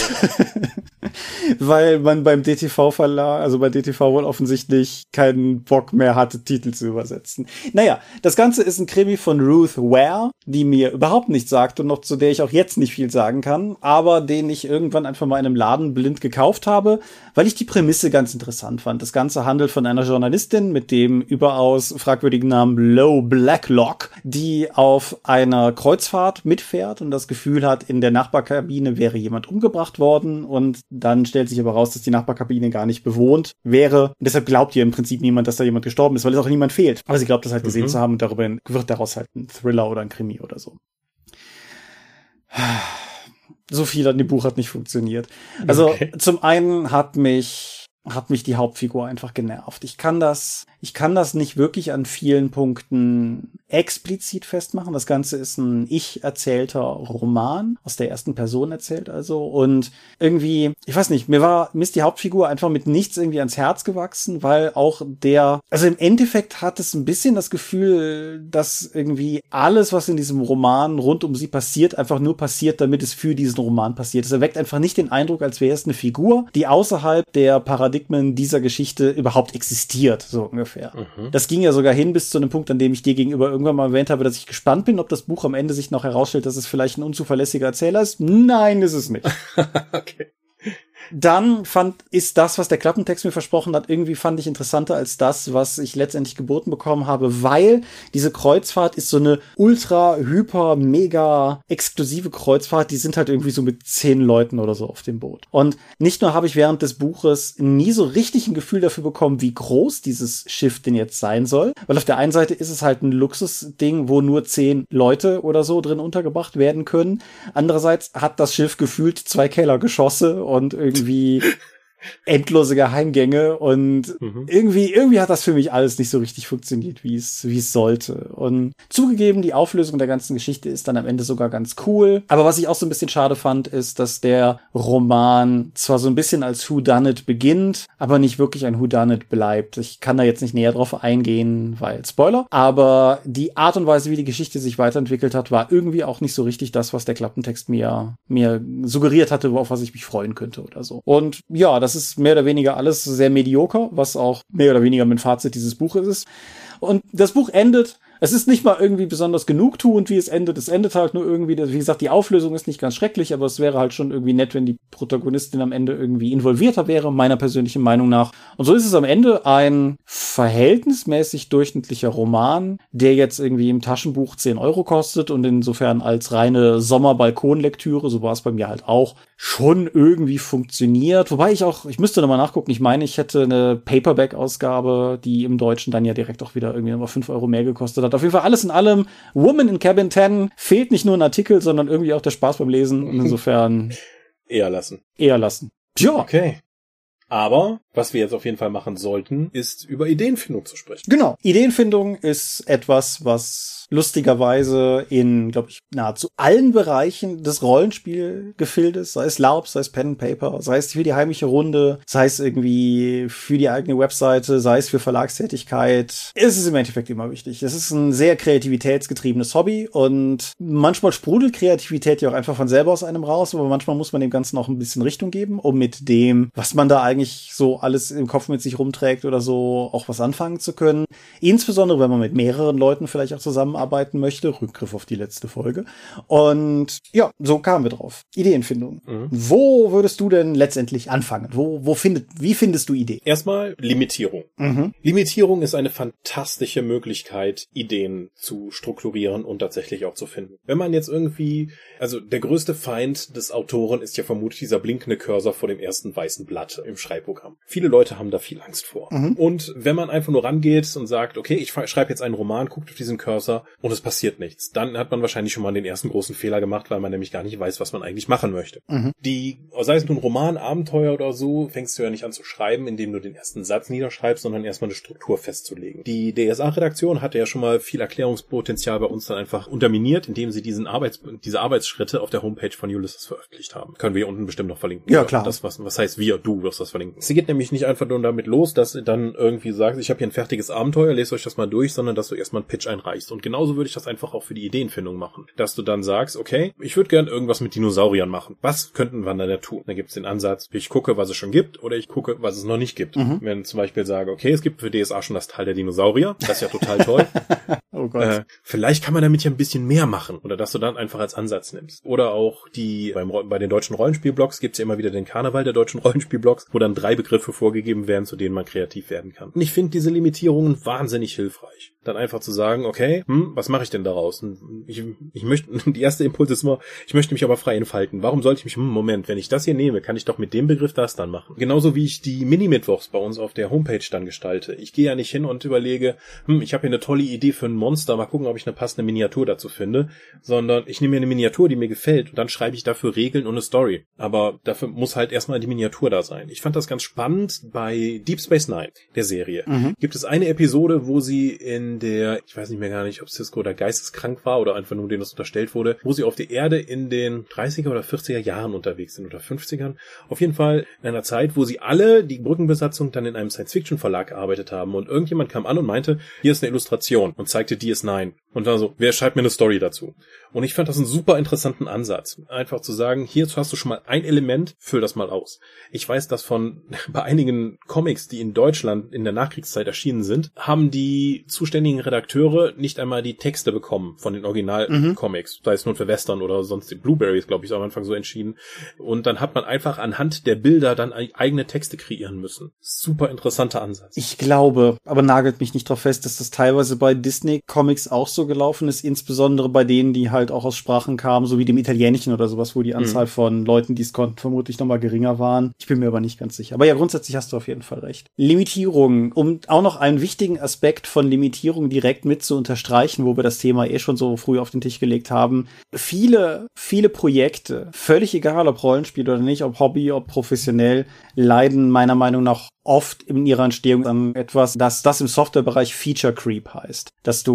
Weil man beim DTV-Verlag, also bei DTV wohl offensichtlich keinen Bock mehr hatte, Titel zu übersetzen. Naja, das Ganze ist ein Krimi von Ruth Ware, die mir überhaupt nichts sagt und noch zu der ich auch jetzt nicht viel sagen kann, aber den ich irgendwann einfach mal in einem Laden blind gekauft habe, weil ich die Prämisse ganz interessant fand. Das Ganze handelt von einer Journalistin mit dem überaus fragwürdigen Namen Namen Low Blacklock, die auf einer Kreuzfahrt mitfährt und das Gefühl hat, in der Nachbarkabine wäre jemand umgebracht worden und dann stellt sich aber raus, dass die Nachbarkabine gar nicht bewohnt wäre. Und deshalb glaubt ihr im Prinzip niemand, dass da jemand gestorben ist, weil es auch niemand fehlt. Aber sie glaubt das halt gesehen mhm. zu haben und darüber wird daraus halt ein Thriller oder ein Krimi oder so so viel an dem Buch hat nicht funktioniert. Also okay. zum einen hat mich hat mich die Hauptfigur einfach genervt. Ich kann das, ich kann das nicht wirklich an vielen Punkten explizit festmachen. Das Ganze ist ein ich erzählter Roman, aus der ersten Person erzählt also. Und irgendwie, ich weiß nicht, mir war, mir ist die Hauptfigur einfach mit nichts irgendwie ans Herz gewachsen, weil auch der, also im Endeffekt hat es ein bisschen das Gefühl, dass irgendwie alles, was in diesem Roman rund um sie passiert, einfach nur passiert, damit es für diesen Roman passiert. Es erweckt einfach nicht den Eindruck, als wäre es eine Figur, die außerhalb der Paradigmen dieser Geschichte überhaupt existiert, so ungefähr. Mhm. Das ging ja sogar hin bis zu einem Punkt, an dem ich dir gegenüber irgendwann mal erwähnt habe, dass ich gespannt bin, ob das Buch am Ende sich noch herausstellt, dass es vielleicht ein unzuverlässiger Erzähler ist. Nein, ist es nicht. okay. Dann fand, ist das, was der Klappentext mir versprochen hat, irgendwie fand ich interessanter als das, was ich letztendlich geboten bekommen habe, weil diese Kreuzfahrt ist so eine ultra, hyper, mega exklusive Kreuzfahrt. Die sind halt irgendwie so mit zehn Leuten oder so auf dem Boot. Und nicht nur habe ich während des Buches nie so richtig ein Gefühl dafür bekommen, wie groß dieses Schiff denn jetzt sein soll, weil auf der einen Seite ist es halt ein Luxusding, wo nur zehn Leute oder so drin untergebracht werden können. Andererseits hat das Schiff gefühlt zwei Kellergeschosse und irgendwie irgendwie endlose Geheimgänge und mhm. irgendwie, irgendwie hat das für mich alles nicht so richtig funktioniert, wie es, wie es sollte. Und zugegeben, die Auflösung der ganzen Geschichte ist dann am Ende sogar ganz cool. Aber was ich auch so ein bisschen schade fand, ist, dass der Roman zwar so ein bisschen als Who Done It beginnt, aber nicht wirklich ein Who Done It bleibt. Ich kann da jetzt nicht näher drauf eingehen, weil Spoiler. Aber die Art und Weise, wie die Geschichte sich weiterentwickelt hat, war irgendwie auch nicht so richtig das, was der Klappentext mir, mir suggeriert hatte, auf was ich mich freuen könnte oder so. Und ja, das ist mehr oder weniger alles sehr medioker, was auch mehr oder weniger mein Fazit dieses Buches ist. Und das Buch endet es ist nicht mal irgendwie besonders genugtuend, wie es endet. Es endet halt nur irgendwie, wie gesagt, die Auflösung ist nicht ganz schrecklich, aber es wäre halt schon irgendwie nett, wenn die Protagonistin am Ende irgendwie involvierter wäre, meiner persönlichen Meinung nach. Und so ist es am Ende ein verhältnismäßig durchschnittlicher Roman, der jetzt irgendwie im Taschenbuch 10 Euro kostet und insofern als reine Sommerbalkonlektüre, so war es bei mir halt auch, schon irgendwie funktioniert. Wobei ich auch, ich müsste nochmal nachgucken, ich meine, ich hätte eine Paperback-Ausgabe, die im Deutschen dann ja direkt auch wieder irgendwie nochmal 5 Euro mehr gekostet hat. Auf jeden Fall alles in allem. Woman in Cabin 10 fehlt nicht nur ein Artikel, sondern irgendwie auch der Spaß beim Lesen. Und insofern. eher lassen. Eher lassen. Ja. Okay. Aber Was wir jetzt auf jeden Fall machen sollten, ist über Ideenfindung zu sprechen. Genau. Ideenfindung ist etwas, was lustigerweise in, glaube ich, nahezu allen Bereichen des Rollenspielgefildes, sei es LARP, sei es Pen and Paper, sei es für die heimliche Runde, sei es irgendwie für die eigene Webseite, sei es für Verlagstätigkeit, ist es im Endeffekt immer wichtig. Es ist ein sehr kreativitätsgetriebenes Hobby und manchmal sprudelt Kreativität ja auch einfach von selber aus einem raus, aber manchmal muss man dem Ganzen auch ein bisschen Richtung geben, um mit dem, was man da eigentlich so alles im Kopf mit sich rumträgt oder so, auch was anfangen zu können. Insbesondere, wenn man mit mehreren Leuten vielleicht auch zusammenarbeiten möchte. Rückgriff auf die letzte Folge. Und ja, so kamen wir drauf. Ideenfindung. Mhm. Wo würdest du denn letztendlich anfangen? Wo, wo findet, wie findest du Ideen? Erstmal Limitierung. Mhm. Limitierung ist eine fantastische Möglichkeit, Ideen zu strukturieren und tatsächlich auch zu finden. Wenn man jetzt irgendwie, also der größte Feind des Autoren ist ja vermutlich dieser blinkende Cursor vor dem ersten weißen Blatt im Schreibprogramm. Viele Leute haben da viel Angst vor. Mhm. Und wenn man einfach nur rangeht und sagt, okay, ich schreibe jetzt einen Roman, guckt auf diesen Cursor und es passiert nichts, dann hat man wahrscheinlich schon mal den ersten großen Fehler gemacht, weil man nämlich gar nicht weiß, was man eigentlich machen möchte. Mhm. Die, sei es nun Roman, Abenteuer oder so, fängst du ja nicht an zu schreiben, indem du den ersten Satz niederschreibst, sondern erstmal eine Struktur festzulegen. Die DSA-Redaktion hatte ja schon mal viel Erklärungspotenzial bei uns dann einfach unterminiert, indem sie diesen Arbeits diese Arbeitsschritte auf der Homepage von Ulysses veröffentlicht haben. Können wir hier unten bestimmt noch verlinken. Ja, klar. Das, was, was heißt wir, du wirst das verlinken. Sie geht nämlich nicht einfach nur damit los, dass du dann irgendwie sagst, ich habe hier ein fertiges Abenteuer, lest euch das mal durch, sondern dass du erstmal einen Pitch einreichst. Und genauso würde ich das einfach auch für die Ideenfindung machen. Dass du dann sagst, okay, ich würde gern irgendwas mit Dinosauriern machen. Was könnten wir da tun? Dann gibt's den Ansatz, ich gucke, was es schon gibt, oder ich gucke, was es noch nicht gibt. Mhm. Wenn zum Beispiel sage, okay, es gibt für DSA schon das Teil der Dinosaurier, das ist ja total toll. oh Gott. Äh, vielleicht kann man damit ja ein bisschen mehr machen. Oder dass du dann einfach als Ansatz nimmst. Oder auch die, beim, bei den deutschen Rollenspielblogs gibt's ja immer wieder den Karneval der deutschen Rollenspielblogs, wo dann drei Begriffe vorgegeben werden, zu denen man kreativ werden kann. Und ich finde diese Limitierungen wahnsinnig hilfreich. Dann einfach zu sagen, okay, hm, was mache ich denn daraus? Ich, ich möchte, die erste Impuls ist immer, ich möchte mich aber frei entfalten. Warum sollte ich mich, hm, Moment, wenn ich das hier nehme, kann ich doch mit dem Begriff das dann machen. Genauso wie ich die Mini-Mittwochs bei uns auf der Homepage dann gestalte. Ich gehe ja nicht hin und überlege, hm, ich habe hier eine tolle Idee für ein Monster, mal gucken, ob ich eine passende Miniatur dazu finde, sondern ich nehme mir eine Miniatur, die mir gefällt und dann schreibe ich dafür Regeln und eine Story. Aber dafür muss halt erstmal die Miniatur da sein. Ich fand das ganz spannend bei Deep Space Nine, der Serie. Mhm. Gibt es eine Episode, wo sie in der, ich weiß nicht mehr gar nicht, ob Cisco oder geisteskrank war oder einfach nur denen das unterstellt wurde, wo sie auf der Erde in den 30er oder 40er Jahren unterwegs sind oder 50ern. Auf jeden Fall in einer Zeit, wo sie alle, die Brückenbesatzung, dann in einem Science-Fiction-Verlag gearbeitet haben und irgendjemand kam an und meinte, hier ist eine Illustration und zeigte DS9. Und dann so, wer schreibt mir eine Story dazu? Und ich fand das einen super interessanten Ansatz. Einfach zu sagen, hier hast du schon mal ein Element, füll das mal aus. Ich weiß, dass von bei einigen Comics, die in Deutschland in der Nachkriegszeit erschienen sind, haben die zuständigen Redakteure nicht einmal die Texte bekommen von den Original-Comics. Mhm. Sei es nun für Western oder sonst die Blueberries, glaube ich, ist am Anfang so entschieden. Und dann hat man einfach anhand der Bilder dann eigene Texte kreieren müssen. Super interessanter Ansatz. Ich glaube, aber nagelt mich nicht drauf fest, dass das teilweise bei Disney-Comics auch so gelaufen ist, insbesondere bei denen, die halt auch aus Sprachen kamen, so wie dem Italienischen oder sowas, wo die Anzahl mhm. von Leuten, die es konnten, vermutlich nochmal geringer waren. Ich bin mir aber nicht ganz sicher. Aber ja, grundsätzlich hast du auf jeden Fall recht. Limitierungen, um auch noch einen wichtigen Aspekt von Limitierung direkt mit zu unterstreichen, wo wir das Thema eh schon so früh auf den Tisch gelegt haben. Viele, viele Projekte, völlig egal ob Rollenspiel oder nicht, ob Hobby, ob professionell, leiden meiner Meinung nach oft in ihrer Entstehung an etwas, dass das im Softwarebereich Feature Creep heißt. Dass du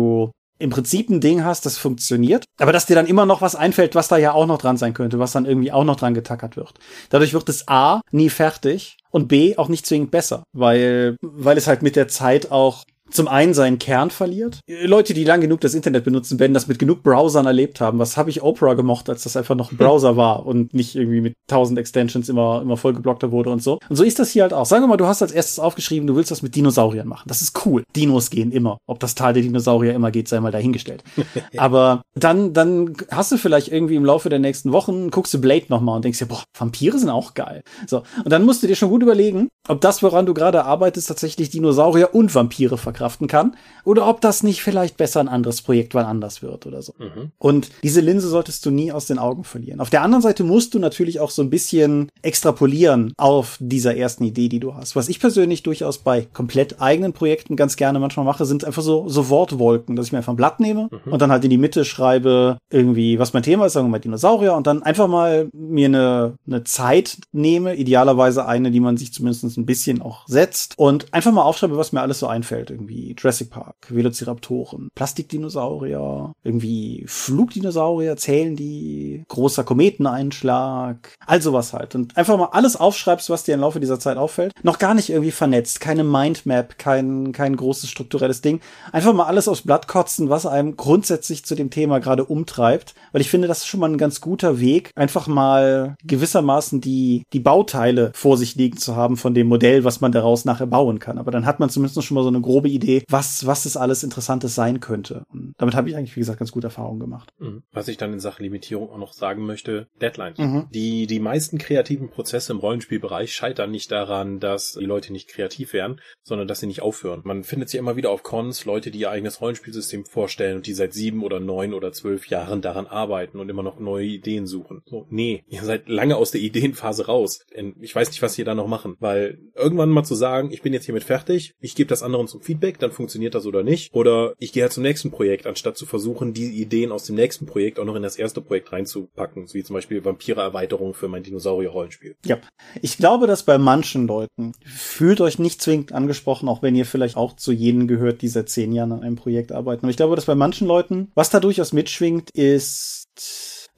im Prinzip ein Ding hast, das funktioniert, aber dass dir dann immer noch was einfällt, was da ja auch noch dran sein könnte, was dann irgendwie auch noch dran getackert wird. Dadurch wird es A nie fertig und B auch nicht zwingend besser, weil, weil es halt mit der Zeit auch zum einen seinen Kern verliert. Leute, die lang genug das Internet benutzen, werden das mit genug Browsern erlebt haben. Was habe ich Opera gemocht, als das einfach noch ein Browser war und nicht irgendwie mit tausend Extensions immer, immer vollgeblockter wurde und so. Und so ist das hier halt auch. Sagen wir mal, du hast als erstes aufgeschrieben, du willst das mit Dinosauriern machen. Das ist cool. Dinos gehen immer. Ob das Tal der Dinosaurier immer geht, sei mal dahingestellt. Aber dann, dann hast du vielleicht irgendwie im Laufe der nächsten Wochen, guckst du Blade nochmal und denkst dir, boah, Vampire sind auch geil. So. Und dann musst du dir schon gut überlegen, ob das, woran du gerade arbeitest, tatsächlich Dinosaurier und Vampire verkauft verkraften kann oder ob das nicht vielleicht besser ein anderes Projekt wann anders wird oder so. Mhm. Und diese Linse solltest du nie aus den Augen verlieren. Auf der anderen Seite musst du natürlich auch so ein bisschen extrapolieren auf dieser ersten Idee, die du hast. Was ich persönlich durchaus bei komplett eigenen Projekten ganz gerne manchmal mache, sind einfach so, so Wortwolken, dass ich mir einfach ein Blatt nehme mhm. und dann halt in die Mitte schreibe, irgendwie, was mein Thema ist, sagen wir mal Dinosaurier und dann einfach mal mir eine, eine Zeit nehme, idealerweise eine, die man sich zumindest ein bisschen auch setzt und einfach mal aufschreibe, was mir alles so einfällt. Irgendwie Jurassic Park, Velociraptoren, Plastikdinosaurier, irgendwie Flugdinosaurier, zählen die, großer Kometeneinschlag, all sowas halt. Und einfach mal alles aufschreibst, was dir im Laufe dieser Zeit auffällt. Noch gar nicht irgendwie vernetzt, keine Mindmap, kein, kein großes strukturelles Ding. Einfach mal alles aufs Blatt kotzen, was einem grundsätzlich zu dem Thema gerade umtreibt. Weil ich finde, das ist schon mal ein ganz guter Weg, einfach mal gewissermaßen die, die Bauteile vor sich liegen zu haben von dem Modell, was man daraus nachher bauen kann. Aber dann hat man zumindest schon mal so eine grobe Idee, was, was das alles Interessantes sein könnte. Und damit habe ich eigentlich, wie gesagt, ganz gute Erfahrungen gemacht. Mhm. Was ich dann in Sachen Limitierung auch noch sagen möchte, Deadlines. Mhm. Die, die meisten kreativen Prozesse im Rollenspielbereich scheitern nicht daran, dass die Leute nicht kreativ werden, sondern dass sie nicht aufhören. Man findet sie immer wieder auf Cons, Leute, die ihr eigenes Rollenspielsystem vorstellen und die seit sieben oder neun oder zwölf Jahren daran arbeiten und immer noch neue Ideen suchen. So, nee, ihr seid lange aus der Ideenphase raus. Ich weiß nicht, was ihr da noch machen, weil irgendwann mal zu sagen, ich bin jetzt hiermit fertig, ich gebe das anderen zum Feedback, dann funktioniert das oder nicht. Oder ich gehe halt zum nächsten Projekt, anstatt zu versuchen, die Ideen aus dem nächsten Projekt auch noch in das erste Projekt reinzupacken, wie zum Beispiel Vampire-Erweiterung für mein Dinosaurier-Rollenspiel. Ja, ich glaube, dass bei manchen Leuten fühlt euch nicht zwingend angesprochen, auch wenn ihr vielleicht auch zu jenen gehört, die seit zehn Jahren an einem Projekt arbeiten. Aber ich glaube, dass bei manchen Leuten, was da durchaus mitschwingt, ist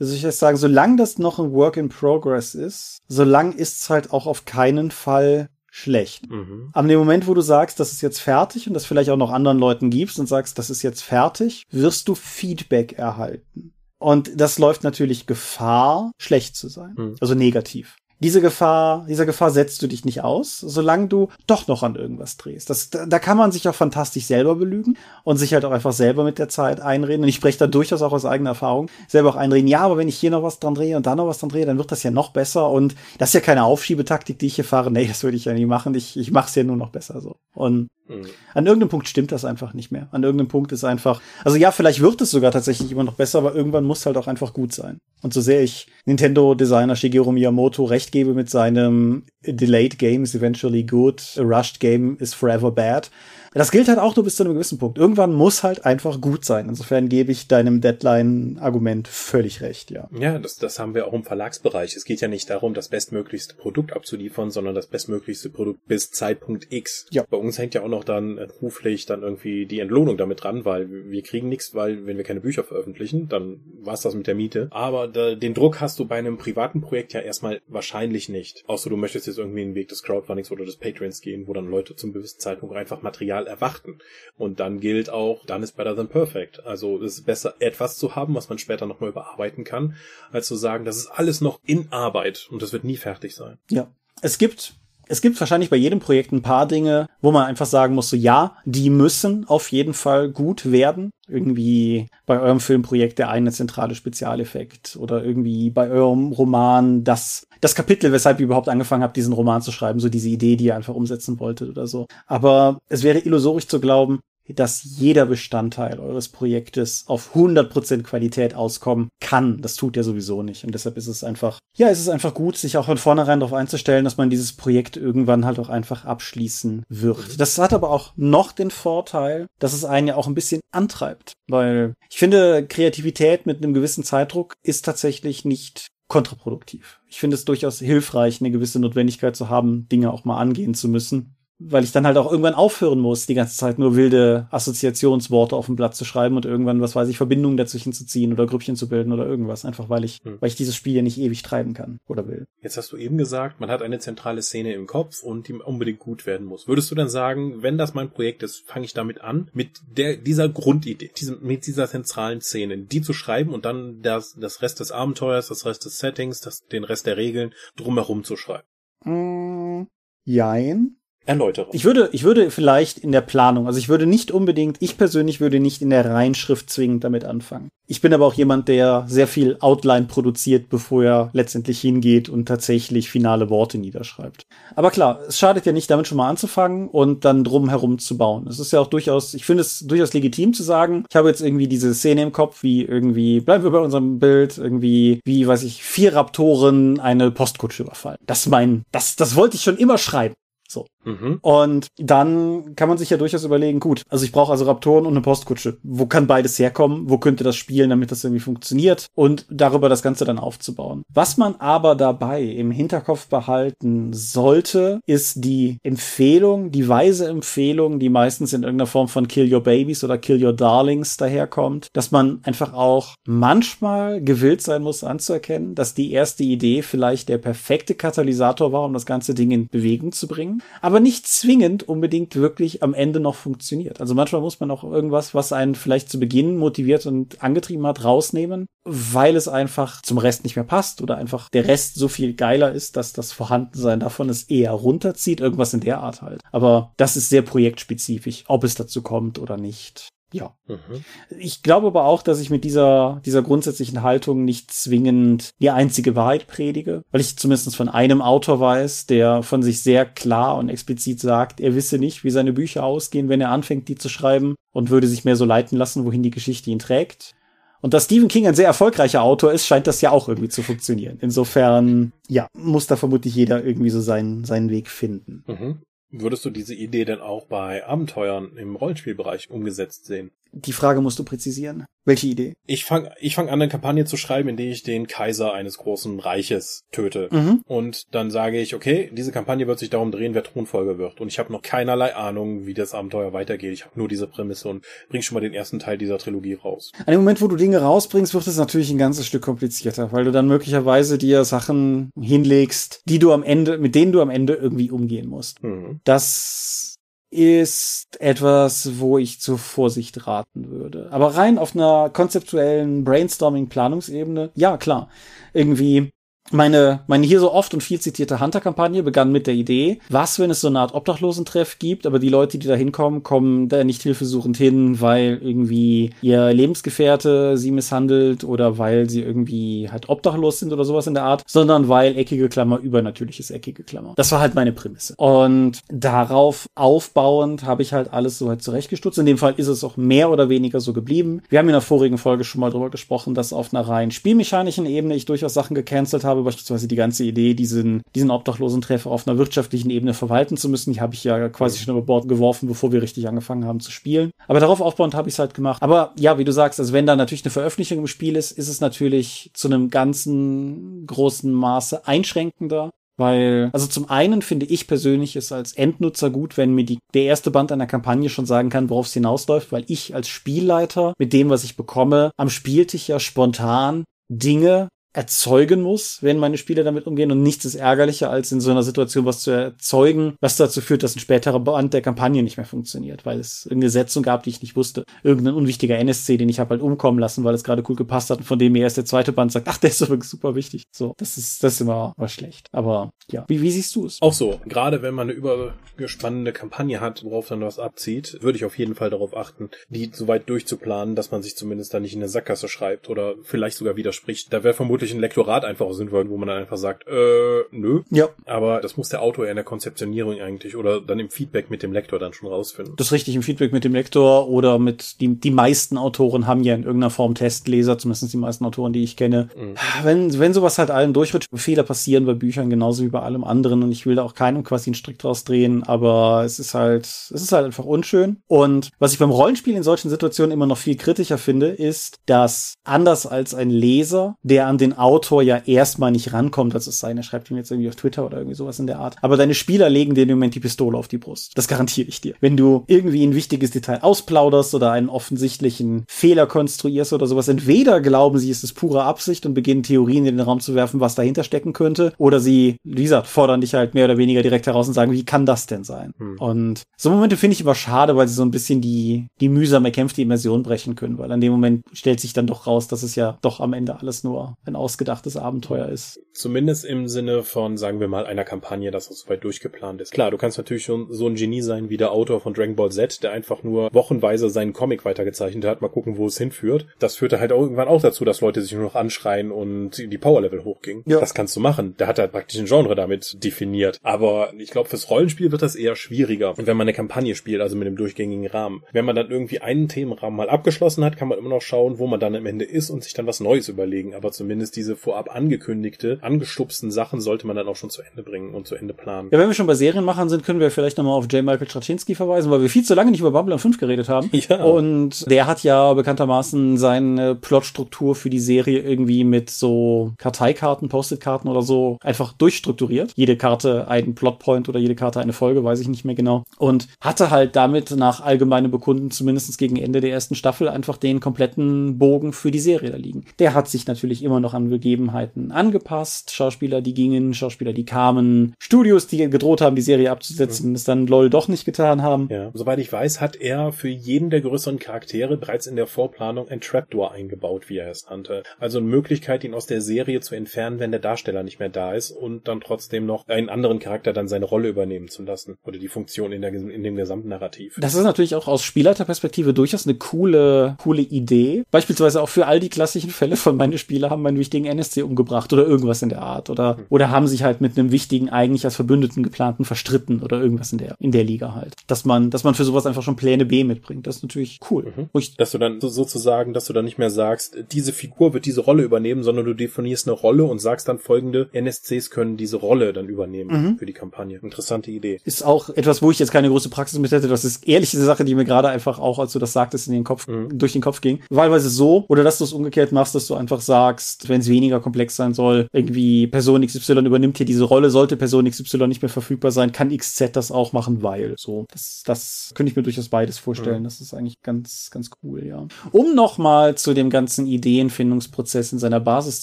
also ich jetzt sagen, solange das noch ein Work in Progress ist, solange ist es halt auch auf keinen Fall schlecht. Mhm. Aber dem Moment, wo du sagst, das ist jetzt fertig und das vielleicht auch noch anderen Leuten gibst und sagst, das ist jetzt fertig, wirst du Feedback erhalten. Und das läuft natürlich Gefahr, schlecht zu sein. Mhm. Also negativ diese Gefahr, dieser Gefahr setzt du dich nicht aus, solange du doch noch an irgendwas drehst. Das, da kann man sich auch fantastisch selber belügen und sich halt auch einfach selber mit der Zeit einreden. Und ich spreche da durchaus auch aus eigener Erfahrung, selber auch einreden, ja, aber wenn ich hier noch was dran drehe und da noch was dran drehe, dann wird das ja noch besser. Und das ist ja keine Aufschiebetaktik, die ich hier fahre. Nee, das würde ich ja nie machen. Ich, ich mache es ja nur noch besser so. Und mhm. an irgendeinem Punkt stimmt das einfach nicht mehr. An irgendeinem Punkt ist einfach, also ja, vielleicht wird es sogar tatsächlich immer noch besser, aber irgendwann muss halt auch einfach gut sein. Und so sehr ich Nintendo-Designer Shigeru Miyamoto recht gebe mit seinem Delayed Game is eventually good, a rushed game is forever bad, das gilt halt auch nur bis zu einem gewissen Punkt. Irgendwann muss halt einfach gut sein. Insofern gebe ich deinem Deadline-Argument völlig recht, ja. Ja, das, das haben wir auch im Verlagsbereich. Es geht ja nicht darum, das bestmöglichste Produkt abzuliefern, sondern das bestmöglichste Produkt bis Zeitpunkt X. Ja. Bei uns hängt ja auch noch dann beruflich dann irgendwie die Entlohnung damit dran, weil wir kriegen nichts, weil wenn wir keine Bücher veröffentlichen, dann war's das mit der Miete. Aber da, den Druck hast du bei einem privaten Projekt ja erstmal wahrscheinlich nicht. Außer du möchtest jetzt irgendwie den Weg des Crowdfundings oder des Patreons gehen, wo dann Leute zum gewissen Zeitpunkt einfach Material Material erwarten. Und dann gilt auch, dann ist better than perfect. Also es ist besser, etwas zu haben, was man später nochmal überarbeiten kann, als zu sagen, das ist alles noch in Arbeit und das wird nie fertig sein. Ja. Es gibt es gibt wahrscheinlich bei jedem Projekt ein paar Dinge, wo man einfach sagen muss, so ja, die müssen auf jeden Fall gut werden. Irgendwie bei eurem Filmprojekt der eine zentrale Spezialeffekt oder irgendwie bei eurem Roman das, das Kapitel, weshalb ihr überhaupt angefangen habt, diesen Roman zu schreiben, so diese Idee, die ihr einfach umsetzen wolltet oder so. Aber es wäre illusorisch zu glauben, dass jeder Bestandteil eures Projektes auf 100% Qualität auskommen kann. Das tut er sowieso nicht. Und deshalb ist es einfach, ja, es ist einfach gut, sich auch von vornherein darauf einzustellen, dass man dieses Projekt irgendwann halt auch einfach abschließen wird. Das hat aber auch noch den Vorteil, dass es einen ja auch ein bisschen antreibt. Weil ich finde, Kreativität mit einem gewissen Zeitdruck ist tatsächlich nicht kontraproduktiv. Ich finde es durchaus hilfreich, eine gewisse Notwendigkeit zu haben, Dinge auch mal angehen zu müssen weil ich dann halt auch irgendwann aufhören muss, die ganze Zeit nur wilde Assoziationsworte auf dem Blatt zu schreiben und irgendwann, was weiß ich, Verbindungen dazwischen zu ziehen oder Grüppchen zu bilden oder irgendwas. Einfach weil ich, hm. weil ich dieses Spiel ja nicht ewig treiben kann oder will. Jetzt hast du eben gesagt, man hat eine zentrale Szene im Kopf und die unbedingt gut werden muss. Würdest du dann sagen, wenn das mein Projekt ist, fange ich damit an, mit der, dieser Grundidee, diesem, mit dieser zentralen Szene, die zu schreiben und dann das, das Rest des Abenteuers, das Rest des Settings, das, den Rest der Regeln drumherum zu schreiben? Mm, jein Erläutere. Ich würde, ich würde vielleicht in der Planung, also ich würde nicht unbedingt, ich persönlich würde nicht in der Reinschrift zwingend damit anfangen. Ich bin aber auch jemand, der sehr viel Outline produziert, bevor er letztendlich hingeht und tatsächlich finale Worte niederschreibt. Aber klar, es schadet ja nicht, damit schon mal anzufangen und dann drum herum zu bauen. Es ist ja auch durchaus, ich finde es durchaus legitim zu sagen, ich habe jetzt irgendwie diese Szene im Kopf, wie irgendwie, bleiben wir bei unserem Bild, irgendwie, wie, weiß ich, vier Raptoren eine Postkutsche überfallen. Das mein, das, das wollte ich schon immer schreiben. So. Mhm. Und dann kann man sich ja durchaus überlegen, gut, also ich brauche also Raptoren und eine Postkutsche. Wo kann beides herkommen? Wo könnte das spielen, damit das irgendwie funktioniert? Und darüber das Ganze dann aufzubauen. Was man aber dabei im Hinterkopf behalten sollte, ist die Empfehlung, die weise Empfehlung, die meistens in irgendeiner Form von Kill Your Babies oder Kill Your Darlings daherkommt, dass man einfach auch manchmal gewillt sein muss anzuerkennen, dass die erste Idee vielleicht der perfekte Katalysator war, um das ganze Ding in Bewegung zu bringen. Aber aber nicht zwingend unbedingt wirklich am Ende noch funktioniert. Also manchmal muss man auch irgendwas, was einen vielleicht zu Beginn motiviert und angetrieben hat, rausnehmen, weil es einfach zum Rest nicht mehr passt oder einfach der Rest so viel geiler ist, dass das Vorhandensein davon es eher runterzieht, irgendwas in der Art halt. Aber das ist sehr projektspezifisch, ob es dazu kommt oder nicht. Ja. Mhm. Ich glaube aber auch, dass ich mit dieser, dieser grundsätzlichen Haltung nicht zwingend die einzige Wahrheit predige, weil ich zumindest von einem Autor weiß, der von sich sehr klar und explizit sagt, er wisse nicht, wie seine Bücher ausgehen, wenn er anfängt, die zu schreiben und würde sich mehr so leiten lassen, wohin die Geschichte ihn trägt. Und dass Stephen King ein sehr erfolgreicher Autor ist, scheint das ja auch irgendwie zu funktionieren. Insofern, ja, muss da vermutlich jeder irgendwie so seinen, seinen Weg finden. Mhm. Würdest du diese Idee denn auch bei Abenteuern im Rollenspielbereich umgesetzt sehen? Die Frage musst du präzisieren. Welche Idee? Ich fange ich fang an, eine Kampagne zu schreiben, in der ich den Kaiser eines großen Reiches töte. Mhm. Und dann sage ich, okay, diese Kampagne wird sich darum drehen, wer Thronfolger wird. Und ich habe noch keinerlei Ahnung, wie das Abenteuer weitergeht. Ich habe nur diese Prämisse und bring schon mal den ersten Teil dieser Trilogie raus. An dem Moment, wo du Dinge rausbringst, wird es natürlich ein ganzes Stück komplizierter, weil du dann möglicherweise dir Sachen hinlegst, die du am Ende, mit denen du am Ende irgendwie umgehen musst. Mhm. Das ist etwas, wo ich zur Vorsicht raten würde. Aber rein auf einer konzeptuellen Brainstorming-Planungsebene, ja klar. Irgendwie meine, meine hier so oft und viel zitierte Hunter-Kampagne begann mit der Idee, was, wenn es so eine Art Obdachlosentreff gibt, aber die Leute, die da hinkommen, kommen da nicht hilfesuchend hin, weil irgendwie ihr Lebensgefährte sie misshandelt oder weil sie irgendwie halt obdachlos sind oder sowas in der Art, sondern weil eckige Klammer übernatürliches eckige Klammer. Das war halt meine Prämisse. Und darauf aufbauend habe ich halt alles so halt zurechtgestutzt. In dem Fall ist es auch mehr oder weniger so geblieben. Wir haben in der vorigen Folge schon mal drüber gesprochen, dass auf einer rein spielmechanischen Ebene ich durchaus Sachen gecancelt habe, beispielsweise die ganze Idee, diesen, diesen obdachlosen Treffer auf einer wirtschaftlichen Ebene verwalten zu müssen. Die habe ich ja quasi schon über Bord geworfen, bevor wir richtig angefangen haben zu spielen. Aber darauf aufbauend habe ich es halt gemacht. Aber ja, wie du sagst, also wenn da natürlich eine Veröffentlichung im Spiel ist, ist es natürlich zu einem ganzen großen Maße einschränkender. Weil, also zum einen finde ich persönlich es als Endnutzer gut, wenn mir die, der erste Band einer Kampagne schon sagen kann, worauf es hinausläuft, weil ich als Spielleiter mit dem, was ich bekomme, am Spieltisch ja spontan Dinge erzeugen muss, wenn meine Spieler damit umgehen und nichts ist ärgerlicher, als in so einer Situation was zu erzeugen, was dazu führt, dass ein späterer Band der Kampagne nicht mehr funktioniert, weil es irgendeine Setzung gab, die ich nicht wusste. Irgendein unwichtiger NSC, den ich habe halt umkommen lassen, weil es gerade cool gepasst hat und von dem mir erst der zweite Band sagt, ach, der ist übrigens super wichtig. So, das ist, das ist immer, immer schlecht. Aber ja, wie, wie siehst du es? Auch so, gerade wenn man eine übergespannende Kampagne hat, worauf dann was abzieht, würde ich auf jeden Fall darauf achten, die so weit durchzuplanen, dass man sich zumindest da nicht in eine Sackgasse schreibt oder vielleicht sogar widerspricht. Da wäre vermutlich vermutlich ein Lektorat einfach sinnvoll, wo man dann einfach sagt, äh, nö. Ja. Aber das muss der Autor in der Konzeptionierung eigentlich oder dann im Feedback mit dem Lektor dann schon rausfinden. Das ist richtig, im Feedback mit dem Lektor oder mit, die, die meisten Autoren haben ja in irgendeiner Form Testleser, zumindest die meisten Autoren, die ich kenne. Mhm. Wenn, wenn sowas halt allen durchrutscht, Fehler passieren bei Büchern genauso wie bei allem anderen und ich will da auch keinem quasi einen Strick draus drehen, aber es ist halt, es ist halt einfach unschön. Und was ich beim Rollenspiel in solchen Situationen immer noch viel kritischer finde, ist, dass anders als ein Leser, der an den den Autor ja erstmal nicht rankommt, das ist seine, schreibt ihm jetzt irgendwie auf Twitter oder irgendwie sowas in der Art. Aber deine Spieler legen dir im Moment die Pistole auf die Brust. Das garantiere ich dir. Wenn du irgendwie ein wichtiges Detail ausplauderst oder einen offensichtlichen Fehler konstruierst oder sowas, entweder glauben sie, es ist pure Absicht und beginnen Theorien in den Raum zu werfen, was dahinter stecken könnte, oder sie, wie gesagt, fordern dich halt mehr oder weniger direkt heraus und sagen, wie kann das denn sein? Hm. Und so Momente finde ich immer schade, weil sie so ein bisschen die, die mühsam erkämpfte Immersion brechen können, weil an dem Moment stellt sich dann doch raus, dass es ja doch am Ende alles nur ein ausgedachtes Abenteuer ist. Zumindest im Sinne von, sagen wir mal, einer Kampagne, dass das soweit durchgeplant ist. Klar, du kannst natürlich schon so ein Genie sein wie der Autor von Dragon Ball Z, der einfach nur wochenweise seinen Comic weitergezeichnet hat, mal gucken, wo es hinführt. Das führte halt auch irgendwann auch dazu, dass Leute sich nur noch anschreien und die Powerlevel hochgingen. Ja. Das kannst du machen. Der hat halt praktisch ein Genre damit definiert. Aber ich glaube, fürs Rollenspiel wird das eher schwieriger, wenn man eine Kampagne spielt, also mit einem durchgängigen Rahmen. Wenn man dann irgendwie einen Themenrahmen mal abgeschlossen hat, kann man immer noch schauen, wo man dann am Ende ist und sich dann was Neues überlegen. Aber zumindest diese vorab angekündigte, angeschubsten Sachen sollte man dann auch schon zu Ende bringen und zu Ende planen. Ja, wenn wir schon bei Serienmachern sind, können wir vielleicht nochmal auf J. Michael Straczynski verweisen, weil wir viel zu lange nicht über Babylon 5 geredet haben. Ja. Und der hat ja bekanntermaßen seine Plotstruktur für die Serie irgendwie mit so Karteikarten, Post-it-Karten oder so einfach durchstrukturiert. Jede Karte einen Plotpoint oder jede Karte eine Folge, weiß ich nicht mehr genau. Und hatte halt damit nach allgemeinem Bekunden zumindest gegen Ende der ersten Staffel einfach den kompletten Bogen für die Serie da liegen. Der hat sich natürlich immer noch an Begebenheiten angepasst. Schauspieler, die gingen, Schauspieler, die kamen, Studios, die gedroht haben, die Serie abzusetzen, mhm. es dann LOL doch nicht getan haben. Ja. Soweit ich weiß, hat er für jeden der größeren Charaktere bereits in der Vorplanung ein Trapdoor eingebaut, wie er es nannte. Also eine Möglichkeit, ihn aus der Serie zu entfernen, wenn der Darsteller nicht mehr da ist und dann trotzdem noch einen anderen Charakter dann seine Rolle übernehmen zu lassen oder die Funktion in, der, in dem gesamten Narrativ. Das ist natürlich auch aus Spielleiterperspektive durchaus eine coole, coole Idee. Beispielsweise auch für all die klassischen Fälle von meine Spieler haben meinen wichtigen NSC umgebracht oder irgendwas in der Art oder, mhm. oder haben sich halt mit einem wichtigen, eigentlich als Verbündeten geplanten verstritten oder irgendwas in der, in der Liga halt. Dass man, dass man für sowas einfach schon Pläne B mitbringt. Das ist natürlich cool. Mhm. dass du dann sozusagen, dass du dann nicht mehr sagst, diese Figur wird diese Rolle übernehmen, sondern du definierst eine Rolle und sagst dann folgende NSCs können diese Rolle dann übernehmen mhm. für die Kampagne. Interessante Idee. Ist auch etwas, wo ich jetzt keine große Praxis mit hätte. Das ist ehrlich eine Sache, die mir gerade einfach auch, als du das sagtest, in den Kopf, mhm. durch den Kopf ging. Wahlweise so, oder dass du es umgekehrt machst, dass du einfach sagst, wenn es weniger komplex sein soll, irgendwie Person XY übernimmt hier diese Rolle, sollte Person XY nicht mehr verfügbar sein, kann XZ das auch machen, weil so. Das, das könnte ich mir durchaus beides vorstellen. Mhm. Das ist eigentlich ganz, ganz cool, ja. Um nochmal zu dem ganzen Ideenfindungsprozess in seiner Basis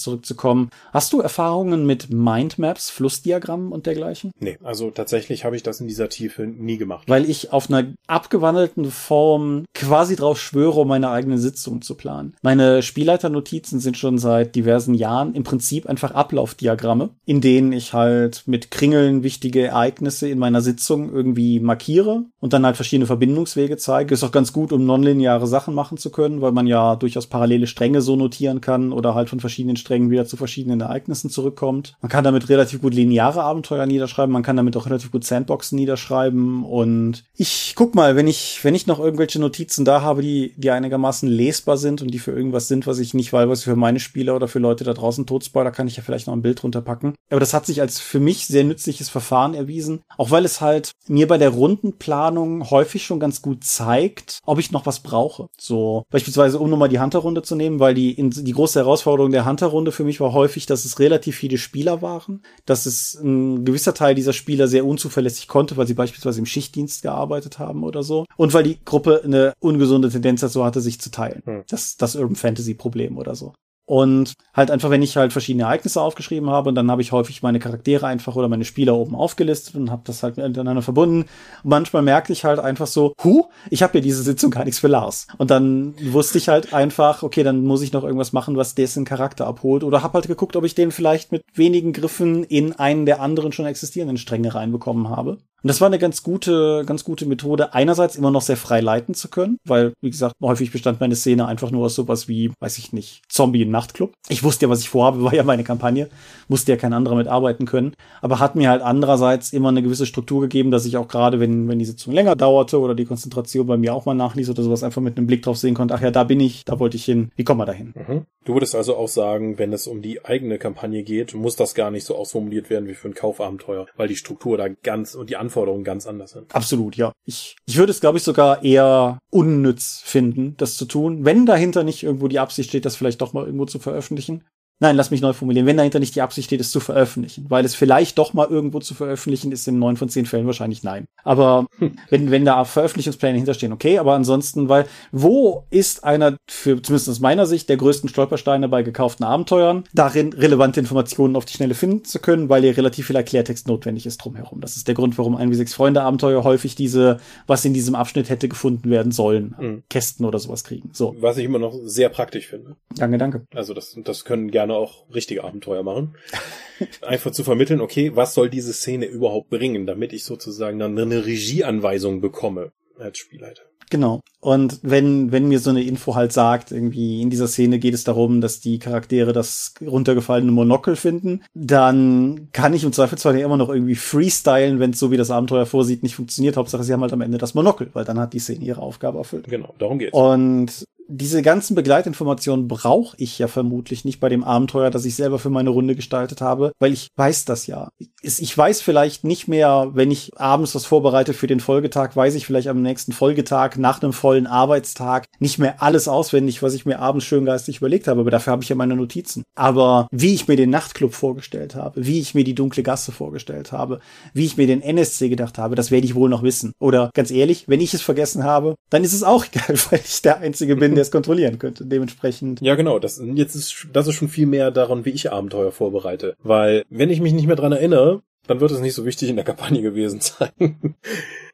zurückzukommen, hast du Erfahrungen mit Mindmaps, Flussdiagrammen und dergleichen? Nee, also tatsächlich habe ich das in dieser Tiefe nie gemacht. Weil ich auf einer abgewandelten Form quasi drauf schwöre, um meine eigene Sitzung zu planen. Meine Spielleiternotizen sind schon seit diversen Jahren im Prinzip einfach Ablaufdiagramme, in denen ich halt mit Kringeln wichtige Ereignisse in meiner Sitzung irgendwie markiere und dann halt verschiedene Verbindungswege zeige. Ist auch ganz gut, um nonlineare Sachen machen zu können, weil man ja durchaus parallele Stränge so notieren kann oder halt von verschiedenen Strängen wieder zu verschiedenen Ereignissen zurückkommt. Man kann damit relativ gut lineare Abenteuer niederschreiben, man kann damit auch relativ gut Sandboxen niederschreiben und ich guck mal, wenn ich, wenn ich noch irgendwelche Notizen da habe, die, die einigermaßen lesbar sind und die für irgendwas sind, was ich nicht weiß, was für meine Spieler oder für Leute da draußen Todspoiler, kann ich ja vielleicht noch ein Bild runterpacken. Aber das hat sich als für mich sehr nützliches Verfahren erwiesen, auch weil es halt mir bei der Rundenplanung häufig schon ganz gut zeigt, ob ich noch was brauche. So beispielsweise, um nochmal die Hunter-Runde zu nehmen, weil die, in, die große Herausforderung der Hunter-Runde für mich war häufig, dass es relativ viele Spieler waren, dass es ein gewisser Teil dieser Spieler sehr unzuverlässig konnte, weil sie beispielsweise im Schichtdienst gearbeitet haben oder so. Und weil die Gruppe eine ungesunde Tendenz dazu hatte, sich zu teilen. Hm. Das, das Urban Fantasy Problem oder so. Und halt einfach, wenn ich halt verschiedene Ereignisse aufgeschrieben habe, und dann habe ich häufig meine Charaktere einfach oder meine Spieler oben aufgelistet und habe das halt miteinander verbunden. Und manchmal merkte ich halt einfach so, hu, ich habe ja diese Sitzung gar nichts für Lars. Und dann wusste ich halt einfach, okay, dann muss ich noch irgendwas machen, was dessen Charakter abholt. Oder habe halt geguckt, ob ich den vielleicht mit wenigen Griffen in einen der anderen schon existierenden Stränge reinbekommen habe. Und das war eine ganz gute, ganz gute Methode, einerseits immer noch sehr frei leiten zu können, weil, wie gesagt, häufig bestand meine Szene einfach nur aus sowas wie, weiß ich nicht, Zombie im Nachtclub. Ich wusste ja, was ich vorhabe, war ja meine Kampagne, musste ja kein anderer mitarbeiten können, aber hat mir halt andererseits immer eine gewisse Struktur gegeben, dass ich auch gerade, wenn, wenn die Sitzung länger dauerte oder die Konzentration bei mir auch mal nachließ oder sowas, einfach mit einem Blick drauf sehen konnte, ach ja, da bin ich, da wollte ich hin, wie kommen wir da hin? Mhm. Du würdest also auch sagen, wenn es um die eigene Kampagne geht, muss das gar nicht so ausformuliert werden wie für ein Kaufabenteuer, weil die Struktur da ganz und die Anforderungen ganz anders sind. Absolut, ja. Ich, ich würde es, glaube ich, sogar eher unnütz finden, das zu tun, wenn dahinter nicht irgendwo die Absicht steht, das vielleicht doch mal irgendwo zu veröffentlichen. Nein, lass mich neu formulieren. Wenn dahinter nicht die Absicht steht, es zu veröffentlichen, weil es vielleicht doch mal irgendwo zu veröffentlichen ist, in neun von zehn Fällen wahrscheinlich nein. Aber hm. wenn, wenn da Veröffentlichungspläne hinterstehen, okay, aber ansonsten, weil wo ist einer, für zumindest aus meiner Sicht, der größten Stolpersteine bei gekauften Abenteuern, darin relevante Informationen auf die Schnelle finden zu können, weil hier relativ viel Erklärtext notwendig ist drumherum. Das ist der Grund, warum ein wie sechs Freunde Abenteuer häufig diese, was in diesem Abschnitt hätte gefunden werden sollen, mhm. Kästen oder sowas kriegen. So. Was ich immer noch sehr praktisch finde. Danke, danke. Also das, das können gerne auch richtige Abenteuer machen. Einfach zu vermitteln, okay, was soll diese Szene überhaupt bringen, damit ich sozusagen dann eine Regieanweisung bekomme als Spielleiter. Genau. Und wenn, wenn mir so eine Info halt sagt, irgendwie in dieser Szene geht es darum, dass die Charaktere das runtergefallene Monokel finden, dann kann ich im Zweifelsfall ja immer noch irgendwie freestylen, wenn es so wie das Abenteuer vorsieht nicht funktioniert. Hauptsache, sie haben halt am Ende das Monokel, weil dann hat die Szene ihre Aufgabe erfüllt. Genau, darum geht's. Und diese ganzen Begleitinformationen brauche ich ja vermutlich nicht bei dem Abenteuer, das ich selber für meine Runde gestaltet habe, weil ich weiß das ja. Ich weiß vielleicht nicht mehr, wenn ich abends was vorbereite für den Folgetag, weiß ich vielleicht am nächsten Folgetag nach einem vollen Arbeitstag nicht mehr alles auswendig, was ich mir abends schön geistig überlegt habe, aber dafür habe ich ja meine Notizen. Aber wie ich mir den Nachtclub vorgestellt habe, wie ich mir die dunkle Gasse vorgestellt habe, wie ich mir den NSC gedacht habe, das werde ich wohl noch wissen. Oder ganz ehrlich, wenn ich es vergessen habe, dann ist es auch egal, weil ich der Einzige bin, der es kontrollieren könnte. Dementsprechend. Ja, genau. Das, jetzt ist, das ist schon viel mehr daran, wie ich Abenteuer vorbereite. Weil, wenn ich mich nicht mehr dran erinnere, dann wird es nicht so wichtig in der Kampagne gewesen sein.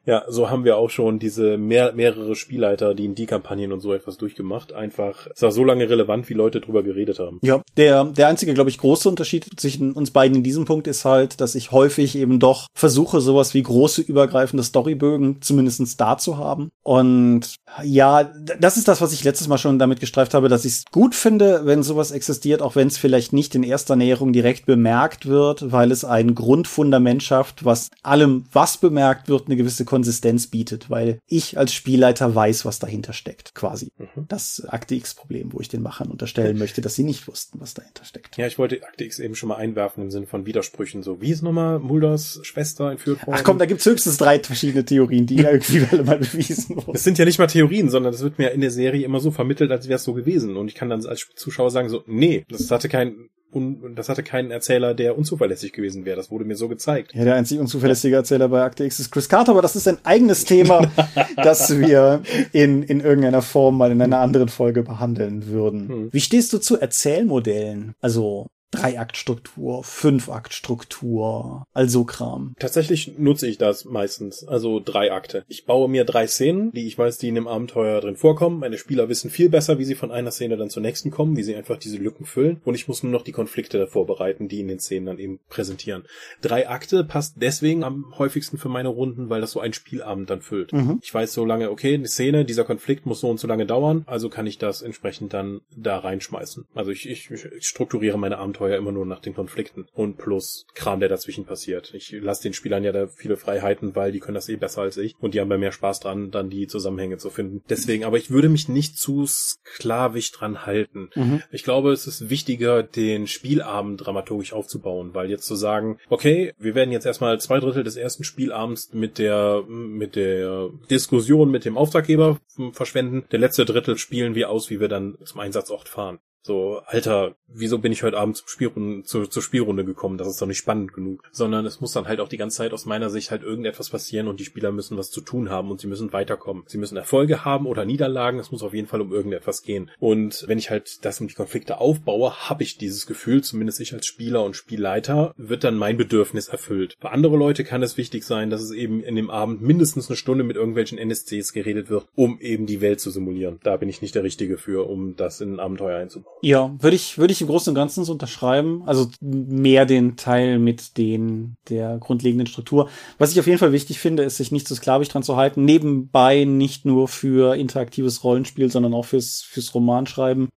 Ja, so haben wir auch schon diese mehr, mehrere Spielleiter, die in die Kampagnen und so etwas durchgemacht. Einfach, es war so lange relevant, wie Leute drüber geredet haben. Ja, der, der einzige, glaube ich, große Unterschied zwischen uns beiden in diesem Punkt ist halt, dass ich häufig eben doch versuche, sowas wie große übergreifende Storybögen zumindestens da zu haben. Und ja, das ist das, was ich letztes Mal schon damit gestreift habe, dass ich es gut finde, wenn sowas existiert, auch wenn es vielleicht nicht in erster Näherung direkt bemerkt wird, weil es ein Grundfundament schafft, was allem, was bemerkt wird, eine gewisse Konsistenz bietet, weil ich als Spielleiter weiß, was dahinter steckt, quasi. Mhm. Das Akte X-Problem, wo ich den Machern unterstellen möchte, dass sie nicht wussten, was dahinter steckt. Ja, ich wollte Akte X eben schon mal einwerfen im Sinne von Widersprüchen. So, wie ist nochmal Mulders Schwester entführt worden? Ach komm, da gibt's höchstens drei verschiedene Theorien, die ja irgendwie alle mal bewiesen wurden. Es sind ja nicht mal Theorien, sondern das wird mir in der Serie immer so vermittelt, als wäre es so gewesen. Und ich kann dann als Zuschauer sagen, so, nee, das hatte kein und das hatte keinen Erzähler, der unzuverlässig gewesen wäre. Das wurde mir so gezeigt. Ja, der einzig unzuverlässige Erzähler bei Akte X ist Chris Carter, aber das ist ein eigenes Thema, das wir in, in irgendeiner Form mal in einer anderen Folge behandeln würden. Hm. Wie stehst du zu Erzählmodellen? Also Dreiaktstruktur, Fünfaktstruktur, also Kram. Tatsächlich nutze ich das meistens, also drei Akte. Ich baue mir drei Szenen, die ich weiß, die in dem Abenteuer drin vorkommen. Meine Spieler wissen viel besser, wie sie von einer Szene dann zur nächsten kommen, wie sie einfach diese Lücken füllen. Und ich muss nur noch die Konflikte davor bereiten, die in den Szenen dann eben präsentieren. Drei Akte passt deswegen am häufigsten für meine Runden, weil das so ein Spielabend dann füllt. Mhm. Ich weiß so lange, okay, eine Szene, dieser Konflikt muss so und so lange dauern, also kann ich das entsprechend dann da reinschmeißen. Also ich, ich, ich strukturiere meine Abenteuer Abenteuer immer nur nach den Konflikten und plus Kram, der dazwischen passiert. Ich lasse den Spielern ja da viele Freiheiten, weil die können das eh besser als ich und die haben bei mehr Spaß dran, dann die Zusammenhänge zu finden. Deswegen, aber ich würde mich nicht zu sklavisch dran halten. Mhm. Ich glaube, es ist wichtiger, den Spielabend dramaturgisch aufzubauen, weil jetzt zu sagen, okay, wir werden jetzt erstmal zwei Drittel des ersten Spielabends mit der mit der Diskussion mit dem Auftraggeber verschwenden. Der letzte Drittel spielen wir aus, wie wir dann zum Einsatzort fahren. So, Alter, wieso bin ich heute Abend zum Spielrunde, zur, zur Spielrunde gekommen? Das ist doch nicht spannend genug. Sondern es muss dann halt auch die ganze Zeit aus meiner Sicht halt irgendetwas passieren und die Spieler müssen was zu tun haben und sie müssen weiterkommen. Sie müssen Erfolge haben oder Niederlagen. Es muss auf jeden Fall um irgendetwas gehen. Und wenn ich halt das um die Konflikte aufbaue, habe ich dieses Gefühl, zumindest ich als Spieler und Spielleiter, wird dann mein Bedürfnis erfüllt. Für andere Leute kann es wichtig sein, dass es eben in dem Abend mindestens eine Stunde mit irgendwelchen NSCs geredet wird, um eben die Welt zu simulieren. Da bin ich nicht der Richtige für, um das in ein Abenteuer einzubauen. Ja, würde ich, würde ich im Großen und Ganzen so unterschreiben. Also mehr den Teil mit den, der grundlegenden Struktur. Was ich auf jeden Fall wichtig finde, ist, sich nicht zu sklavisch dran zu halten. Nebenbei nicht nur für interaktives Rollenspiel, sondern auch fürs, fürs Romanschreiben.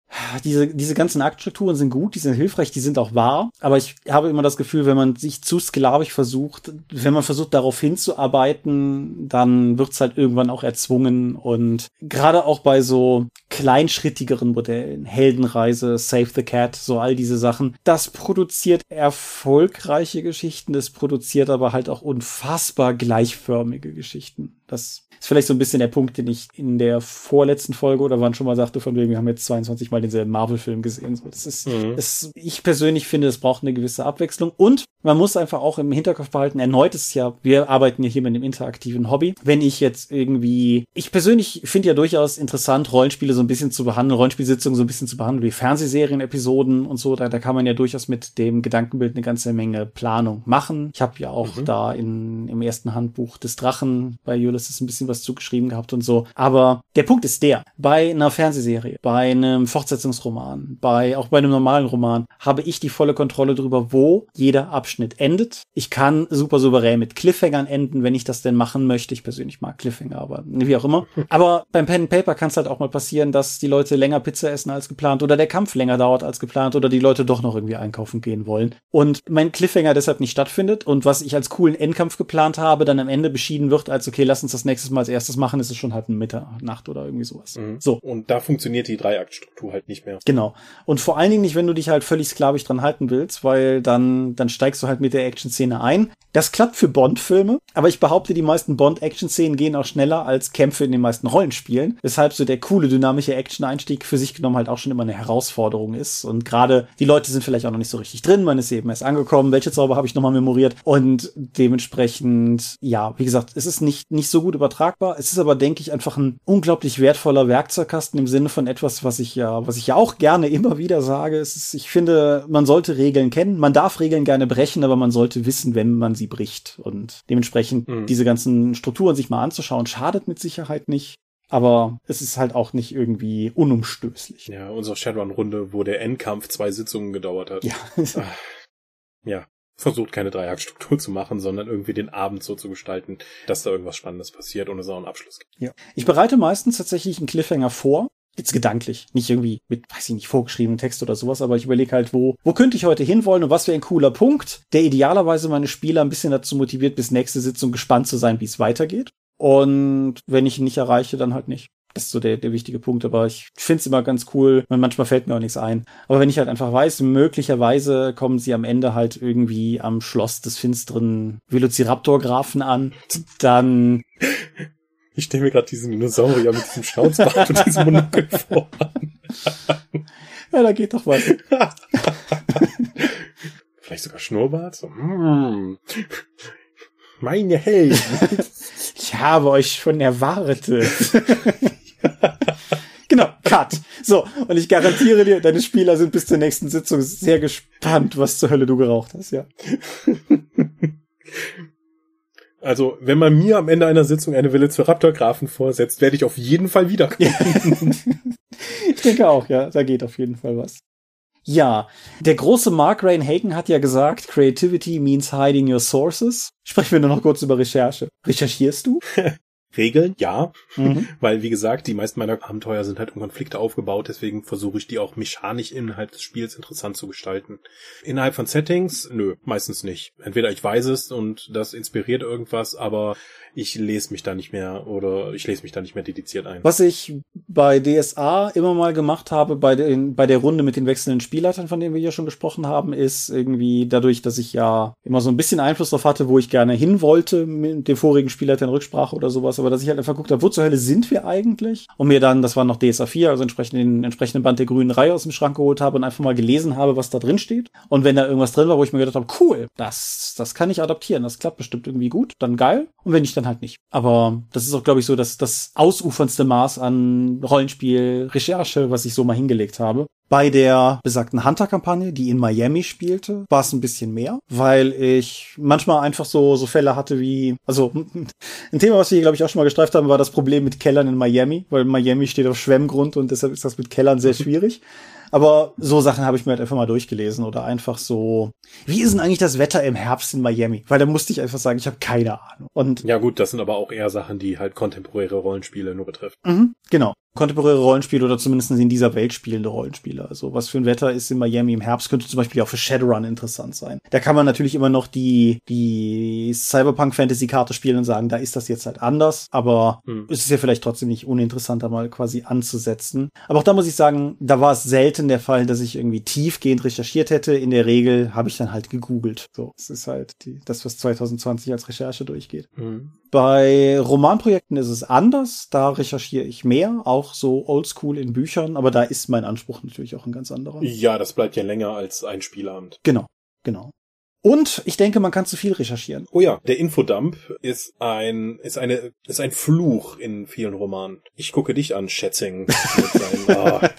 Diese, diese ganzen Aktstrukturen sind gut, die sind hilfreich, die sind auch wahr. Aber ich habe immer das Gefühl, wenn man sich zu sklavisch versucht, wenn man versucht, darauf hinzuarbeiten, dann wird's halt irgendwann auch erzwungen. Und gerade auch bei so kleinschrittigeren Modellen, Heldenreise, Save the Cat, so all diese Sachen. Das produziert erfolgreiche Geschichten, das produziert aber halt auch unfassbar gleichförmige Geschichten Das ist vielleicht so ein bisschen der Punkt, den ich in der vorletzten Folge oder wann schon mal sagte, von wegen, wir haben jetzt 22 Mal denselben Marvel-Film gesehen. So, das ist, mhm. das, ich persönlich finde, es braucht eine gewisse Abwechslung und man muss einfach auch im Hinterkopf behalten, erneut ist ja, wir arbeiten ja hier mit einem interaktiven Hobby. Wenn ich jetzt irgendwie, ich persönlich finde ja durchaus interessant, Rollenspiele so ein bisschen zu behandeln, Rollenspielsitzungen so ein bisschen zu behandeln, wie Fernsehserien, Episoden und so. Da, da kann man ja durchaus mit dem Gedankenbild eine ganze Menge Planung machen. Ich habe ja auch mhm. da in, im ersten Handbuch des Drachen bei Ulysses ein bisschen was zugeschrieben gehabt und so. Aber der Punkt ist der, bei einer Fernsehserie, bei einem Fortsetzungsroman, bei, auch bei einem normalen Roman, habe ich die volle Kontrolle darüber, wo jeder Abschnitt endet. Ich kann super souverän mit Cliffhangern enden, wenn ich das denn machen möchte. Ich persönlich mag Cliffhanger, aber wie auch immer. Aber beim Pen and Paper kann es halt auch mal passieren, dass die Leute länger Pizza essen als geplant oder der Kampf länger dauert als geplant oder die Leute doch noch irgendwie einkaufen gehen wollen. Und mein Cliffhanger deshalb nicht stattfindet und was ich als coolen Endkampf geplant habe, dann am Ende beschieden wird als, okay, lass uns das nächstes Mal als erstes machen, ist es schon halt Mitternacht oder irgendwie sowas. Mhm. So. Und da funktioniert die Dreiaktstruktur halt nicht mehr. Genau. Und vor allen Dingen nicht, wenn du dich halt völlig sklavisch dran halten willst, weil dann, dann steigst du halt mit der Action-Szene ein. Das klappt für Bond-Filme, aber ich behaupte, die meisten Bond-Action-Szenen gehen auch schneller als Kämpfe in den meisten Rollenspielen, weshalb so der coole, dynamische Action-Einstieg für sich genommen halt auch schon immer eine Herausforderung ist. Und gerade die Leute sind vielleicht auch noch nicht so richtig drin, man ist eben erst angekommen, welche Zauber habe ich nochmal memoriert und dementsprechend, ja, wie gesagt, es ist nicht, nicht so gut übertragbar. Es ist aber, denke ich, einfach ein unglaublich wertvoller Werkzeugkasten im Sinne von etwas, was ich ja, was ich ja auch gerne immer wieder sage. Es ist, ich finde, man sollte Regeln kennen. Man darf Regeln gerne brechen, aber man sollte wissen, wenn man sie bricht. Und dementsprechend mhm. diese ganzen Strukturen sich mal anzuschauen, schadet mit Sicherheit nicht. Aber es ist halt auch nicht irgendwie unumstößlich. Ja, unsere Shadowrun-Runde, wo der Endkampf zwei Sitzungen gedauert hat. Ja. ja. Versucht keine Dreieckstruktur zu machen, sondern irgendwie den Abend so zu gestalten, dass da irgendwas Spannendes passiert und es auch einen Abschluss gibt. Ja. Ich bereite meistens tatsächlich einen Cliffhanger vor. Jetzt gedanklich, nicht irgendwie mit, weiß ich nicht, vorgeschriebenen Text oder sowas, aber ich überlege halt, wo, wo könnte ich heute hinwollen und was wäre ein cooler Punkt, der idealerweise meine Spieler ein bisschen dazu motiviert, bis nächste Sitzung gespannt zu sein, wie es weitergeht. Und wenn ich ihn nicht erreiche, dann halt nicht. Das ist so der, der wichtige Punkt, aber ich finde es immer ganz cool. Manchmal fällt mir auch nichts ein. Aber wenn ich halt einfach weiß, möglicherweise kommen sie am Ende halt irgendwie am Schloss des finsteren Velociraptor-Grafen an, dann. Ich stelle mir gerade diesen Dinosaurier mit diesem Schnauzbart und diesem Monokel vor. ja, da geht doch was. Vielleicht sogar Schnurrbart? So, mm meine Helden. ich habe euch schon erwartet. genau, Cut. So, und ich garantiere dir, deine Spieler sind bis zur nächsten Sitzung sehr gespannt, was zur Hölle du geraucht hast, ja. Also, wenn man mir am Ende einer Sitzung eine Wille zu Raptor-Grafen vorsetzt, werde ich auf jeden Fall wiederkommen. ich denke auch, ja, da geht auf jeden Fall was. Ja, der große Mark Rain Hagen hat ja gesagt, Creativity means hiding your sources. Sprechen wir nur noch kurz über Recherche. Recherchierst du? Regeln, ja. Mhm. Weil, wie gesagt, die meisten meiner Abenteuer sind halt um Konflikte aufgebaut, deswegen versuche ich die auch mechanisch innerhalb des Spiels interessant zu gestalten. Innerhalb von Settings, nö, meistens nicht. Entweder ich weiß es und das inspiriert irgendwas, aber ich lese mich da nicht mehr oder ich lese mich da nicht mehr dediziert ein. Was ich bei DSA immer mal gemacht habe, bei, den, bei der Runde mit den wechselnden Spielleitern, von denen wir hier schon gesprochen haben, ist irgendwie dadurch, dass ich ja immer so ein bisschen Einfluss darauf hatte, wo ich gerne hin wollte mit dem vorigen Spielleiter in Rücksprache oder sowas, aber dass ich halt einfach geguckt habe, wo zur Hölle sind wir eigentlich? Und mir dann, das war noch DSA 4, also entsprechend den entsprechenden Band der grünen Reihe aus dem Schrank geholt habe und einfach mal gelesen habe, was da drin steht. Und wenn da irgendwas drin war, wo ich mir gedacht habe, cool, das, das kann ich adaptieren, das klappt bestimmt irgendwie gut, dann geil. Und wenn nicht, dann halt nicht. Aber das ist auch, glaube ich, so dass das ausuferndste Maß an Rollenspiel, Recherche, was ich so mal hingelegt habe. Bei der besagten Hunter-Kampagne, die in Miami spielte, war es ein bisschen mehr, weil ich manchmal einfach so, so Fälle hatte wie, also ein Thema, was wir hier, glaube ich, auch schon mal gestreift haben, war das Problem mit Kellern in Miami, weil Miami steht auf Schwemmgrund und deshalb ist das mit Kellern sehr schwierig. Aber so Sachen habe ich mir halt einfach mal durchgelesen oder einfach so. Wie ist denn eigentlich das Wetter im Herbst in Miami? Weil da musste ich einfach sagen, ich habe keine Ahnung. Und ja gut, das sind aber auch eher Sachen, die halt kontemporäre Rollenspiele nur betreffen. Mhm, genau kontemporäre Rollenspiele oder zumindest in dieser Welt spielende Rollenspiele. Also was für ein Wetter ist in Miami im Herbst, könnte zum Beispiel auch für Shadowrun interessant sein. Da kann man natürlich immer noch die, die Cyberpunk-Fantasy-Karte spielen und sagen, da ist das jetzt halt anders, aber hm. es ist ja vielleicht trotzdem nicht uninteressanter mal quasi anzusetzen. Aber auch da muss ich sagen, da war es selten, selten der Fall, dass ich irgendwie tiefgehend recherchiert hätte. In der Regel habe ich dann halt gegoogelt. So, es ist halt die, das, was 2020 als Recherche durchgeht. Mhm. Bei Romanprojekten ist es anders. Da recherchiere ich mehr, auch so oldschool in Büchern, aber da ist mein Anspruch natürlich auch ein ganz anderer. Ja, das bleibt ja länger als ein Spielabend. Genau, genau. Und ich denke, man kann zu viel recherchieren. Oh ja, der Infodump ist ein, ist eine, ist ein Fluch in vielen Romanen. Ich gucke dich an, Schätzing. oh.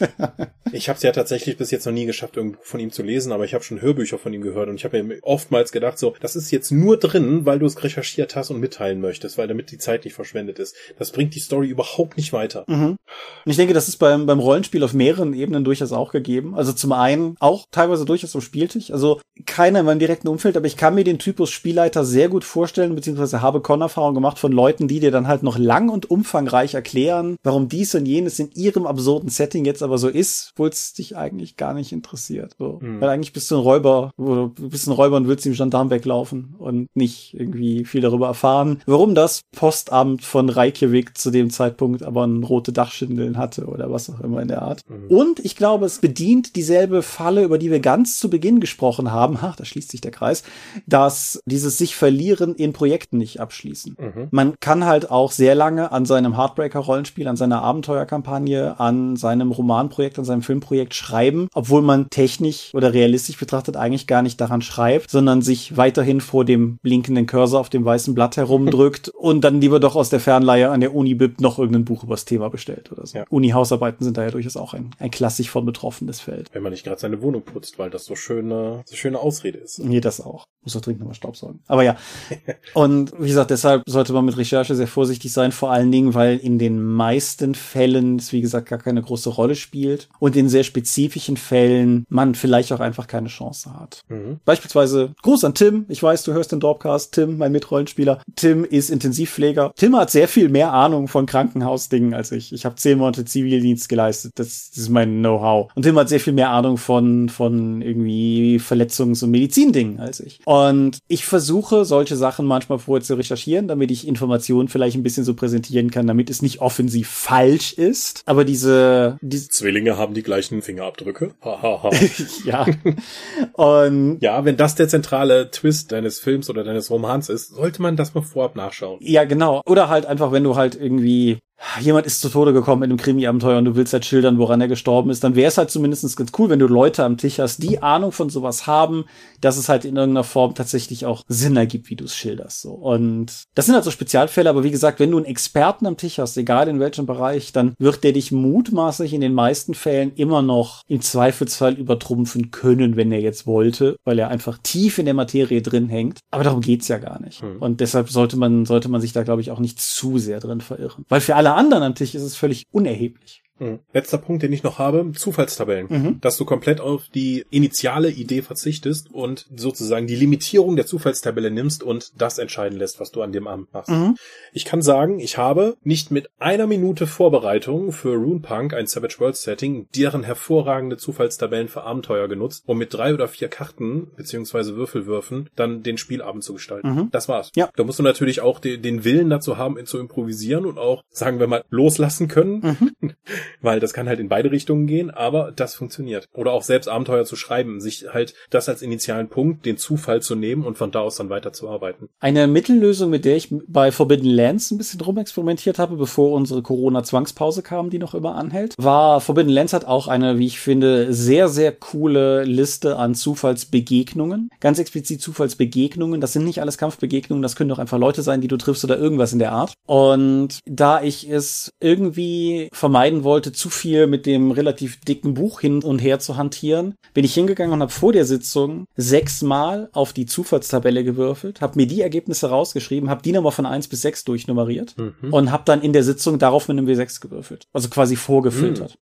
Ich habe es ja tatsächlich bis jetzt noch nie geschafft, irgendwo von ihm zu lesen, aber ich habe schon Hörbücher von ihm gehört und ich habe mir oftmals gedacht, so, das ist jetzt nur drin, weil du es recherchiert hast und mitteilen möchtest, weil damit die Zeit nicht verschwendet ist. Das bringt die Story überhaupt nicht weiter. Mhm. Und ich denke, das ist beim, beim Rollenspiel auf mehreren Ebenen durchaus auch gegeben. Also zum einen auch teilweise durchaus am Spieltisch. Also keiner in meinem direkten Umfeld, aber ich kann mir den Typus Spielleiter sehr gut vorstellen, beziehungsweise habe Con-Erfahrung gemacht von Leuten, die dir dann halt noch lang und umfangreich erklären, warum dies und jenes in ihrem absurden Setting jetzt aber so ist, obwohl es dich eigentlich gar nicht interessiert. So. Mhm. Weil eigentlich bist du ein Räuber, oder du bist ein Räuber und willst dem Gendarm weglaufen und nicht irgendwie viel darüber erfahren, warum das Postamt von Reykjavik zu dem Zeitpunkt aber ein rote Dachschindeln hatte oder was auch immer in der Art. Mhm. Und ich glaube, es bedient dieselbe Falle, über die wir ganz zu Beginn gesprochen haben. Ach, da schließt sich der Kreis dass dieses sich verlieren in Projekten nicht abschließen. Mhm. Man kann halt auch sehr lange an seinem Heartbreaker-Rollenspiel, an seiner Abenteuerkampagne, an seinem Romanprojekt, an seinem Filmprojekt schreiben, obwohl man technisch oder realistisch betrachtet eigentlich gar nicht daran schreibt, sondern sich weiterhin vor dem blinkenden Cursor auf dem weißen Blatt herumdrückt und dann lieber doch aus der Fernleihe an der Uni-Bib noch irgendein Buch über das Thema bestellt oder so. Ja. Uni-Hausarbeiten sind da ja durchaus auch ein, ein klassisch von betroffenes Feld. Wenn man nicht gerade seine Wohnung putzt, weil das so schöne, so schöne Ausrede ist. Nee, das auch. Muss doch dringend nochmal Staubsaugen. Aber ja. Und wie gesagt, deshalb sollte man mit Recherche sehr vorsichtig sein, vor allen Dingen, weil in den meisten Fällen es, wie gesagt, gar keine große Rolle spielt und in sehr spezifischen Fällen man vielleicht auch einfach keine Chance hat. Mhm. Beispielsweise Gruß an Tim. Ich weiß, du hörst den Dorpcast. Tim, mein Mitrollenspieler. Tim ist Intensivpfleger. Tim hat sehr viel mehr Ahnung von Krankenhausdingen als ich. Ich habe zehn Monate Zivildienst geleistet. Das, das ist mein Know-how. Und Tim hat sehr viel mehr Ahnung von, von irgendwie Verletzungs- und Medizindingen als ich. Und ich versuche solche Sachen manchmal vorher zu recherchieren, damit ich Informationen vielleicht ein bisschen so präsentieren kann, damit es nicht offensiv falsch ist. Aber diese, diese Zwillinge haben die gleichen Fingerabdrücke. ja. Und ja, wenn das der zentrale Twist deines Films oder deines Romans ist, sollte man das mal vorab nachschauen. Ja, genau. Oder halt einfach, wenn du halt irgendwie jemand ist zu Tode gekommen in einem Krimi-Abenteuer und du willst halt schildern, woran er gestorben ist, dann wäre es halt zumindest ganz cool, wenn du Leute am Tisch hast, die Ahnung von sowas haben, dass es halt in irgendeiner Form tatsächlich auch Sinn ergibt, wie du es schilderst. So. Und das sind halt so Spezialfälle, aber wie gesagt, wenn du einen Experten am Tisch hast, egal in welchem Bereich, dann wird der dich mutmaßlich in den meisten Fällen immer noch im Zweifelsfall übertrumpfen können, wenn er jetzt wollte, weil er einfach tief in der Materie drin hängt. Aber darum geht's ja gar nicht. Hm. Und deshalb sollte man, sollte man sich da, glaube ich, auch nicht zu sehr drin verirren. Weil für alle alle anderen am Tisch ist es völlig unerheblich. Mhm. Letzter Punkt, den ich noch habe, Zufallstabellen. Mhm. Dass du komplett auf die initiale Idee verzichtest und sozusagen die Limitierung der Zufallstabelle nimmst und das entscheiden lässt, was du an dem Abend machst. Mhm. Ich kann sagen, ich habe nicht mit einer Minute Vorbereitung für Runepunk, ein Savage World Setting, deren hervorragende Zufallstabellen für Abenteuer genutzt, um mit drei oder vier Karten beziehungsweise Würfelwürfen dann den Spielabend zu gestalten. Mhm. Das war's. Ja. Da musst du natürlich auch den, den Willen dazu haben, zu improvisieren und auch, sagen wir mal, loslassen können. Weil das kann halt in beide Richtungen gehen, aber das funktioniert. Oder auch selbst Abenteuer zu schreiben, sich halt das als initialen Punkt, den Zufall zu nehmen und von da aus dann weiter zu arbeiten. Eine Mittellösung, mit der ich bei Forbidden Lands ein bisschen rumexperimentiert habe, bevor unsere Corona-Zwangspause kam, die noch immer anhält, war Forbidden Lands hat auch eine, wie ich finde, sehr, sehr coole Liste an Zufallsbegegnungen. Ganz explizit Zufallsbegegnungen. Das sind nicht alles Kampfbegegnungen, das können doch einfach Leute sein, die du triffst oder irgendwas in der Art. Und da ich es irgendwie vermeiden wollte, wollte, zu viel mit dem relativ dicken Buch hin und her zu hantieren, bin ich hingegangen und habe vor der Sitzung sechsmal auf die Zufallstabelle gewürfelt, habe mir die Ergebnisse rausgeschrieben, habe die nochmal von eins bis sechs durchnummeriert mhm. und habe dann in der Sitzung darauf mit einem W6 gewürfelt. Also quasi vorgefiltert. Mhm.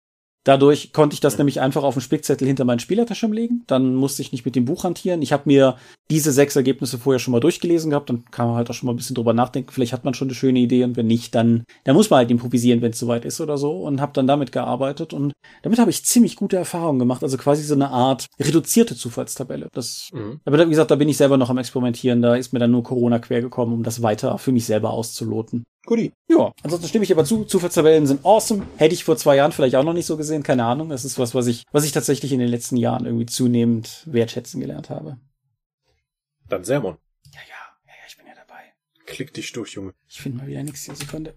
Dadurch konnte ich das nämlich einfach auf den Spickzettel hinter meinen Spielertaschen legen. Dann musste ich nicht mit dem Buch hantieren. Ich habe mir diese sechs Ergebnisse vorher schon mal durchgelesen gehabt. Dann kann man halt auch schon mal ein bisschen drüber nachdenken. Vielleicht hat man schon eine schöne Idee und wenn nicht, dann, dann muss man halt improvisieren, wenn es soweit ist oder so. Und habe dann damit gearbeitet und damit habe ich ziemlich gute Erfahrungen gemacht. Also quasi so eine Art reduzierte Zufallstabelle. Das, mhm. aber wie gesagt, da bin ich selber noch am Experimentieren. Da ist mir dann nur Corona quer gekommen, um das weiter für mich selber auszuloten. Guti. Ja, ansonsten stimme ich aber zu. Zufallstabellen sind awesome. Hätte ich vor zwei Jahren vielleicht auch noch nicht so gesehen. Keine Ahnung. Das ist was, was ich, was ich tatsächlich in den letzten Jahren irgendwie zunehmend wertschätzen gelernt habe. Dann Sermon. Ja, ja, ja, ja ich bin ja dabei. Klick dich durch, Junge. Ich finde mal wieder nichts hier. Sekunde.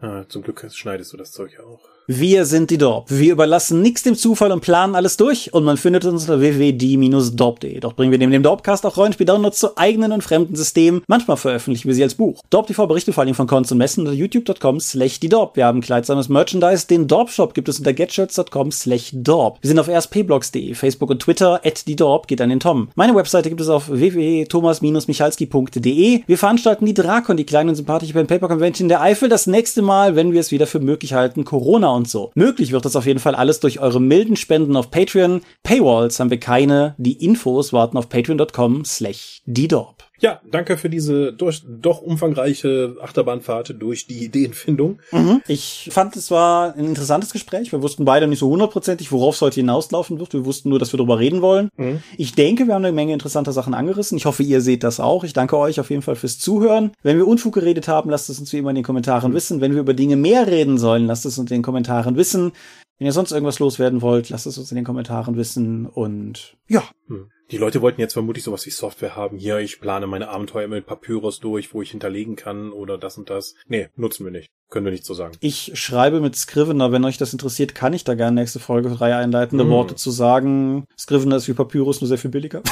Ah, zum Glück schneidest du das Zeug ja auch. Wir sind die Dorp. Wir überlassen nichts dem Zufall und planen alles durch und man findet uns unter www.die-dorp.de. Doch bringen wir neben dem Dorpcast auch Rollenspiel-Downloads zu eigenen und fremden Systemen. Manchmal veröffentlichen wir sie als Buch. Dorp TV berichtet vor allem von Cons und Messen unter youtube.com slash die Dorp. Wir haben kleidsames Merchandise. Den Dorp-Shop gibt es unter getshirts.com slash Dorp. Wir sind auf rspblogs.de, Facebook und Twitter at die Dorp geht an den Tom. Meine Webseite gibt es auf www.thomas-michalski.de. Wir veranstalten die Drakon, die kleine und sympathische Pen Paper Convention der Eifel, das nächste Mal, wenn wir es wieder für möglich halten, Corona und so. Möglich wird das auf jeden Fall alles durch eure milden Spenden auf Patreon. Paywalls haben wir keine. Die Infos warten auf patreon.com slash didorp. Ja, danke für diese durch, doch umfangreiche Achterbahnfahrt durch die Ideenfindung. Mhm. Ich fand, es war ein interessantes Gespräch. Wir wussten beide nicht so hundertprozentig, worauf es heute hinauslaufen wird. Wir wussten nur, dass wir darüber reden wollen. Mhm. Ich denke, wir haben eine Menge interessanter Sachen angerissen. Ich hoffe, ihr seht das auch. Ich danke euch auf jeden Fall fürs Zuhören. Wenn wir Unfug geredet haben, lasst es uns wie immer in den Kommentaren mhm. wissen. Wenn wir über Dinge mehr reden sollen, lasst es uns in den Kommentaren wissen. Wenn ihr sonst irgendwas loswerden wollt, lasst es uns in den Kommentaren wissen. Und ja. Hm. Die Leute wollten jetzt vermutlich sowas wie Software haben. Hier, ich plane meine Abenteuer mit Papyrus durch, wo ich hinterlegen kann oder das und das. Nee, nutzen wir nicht. Können wir nicht so sagen. Ich schreibe mit Scrivener. Wenn euch das interessiert, kann ich da gerne nächste Folge drei einleitende mm. Worte zu sagen. Scrivener ist wie Papyrus, nur sehr viel billiger.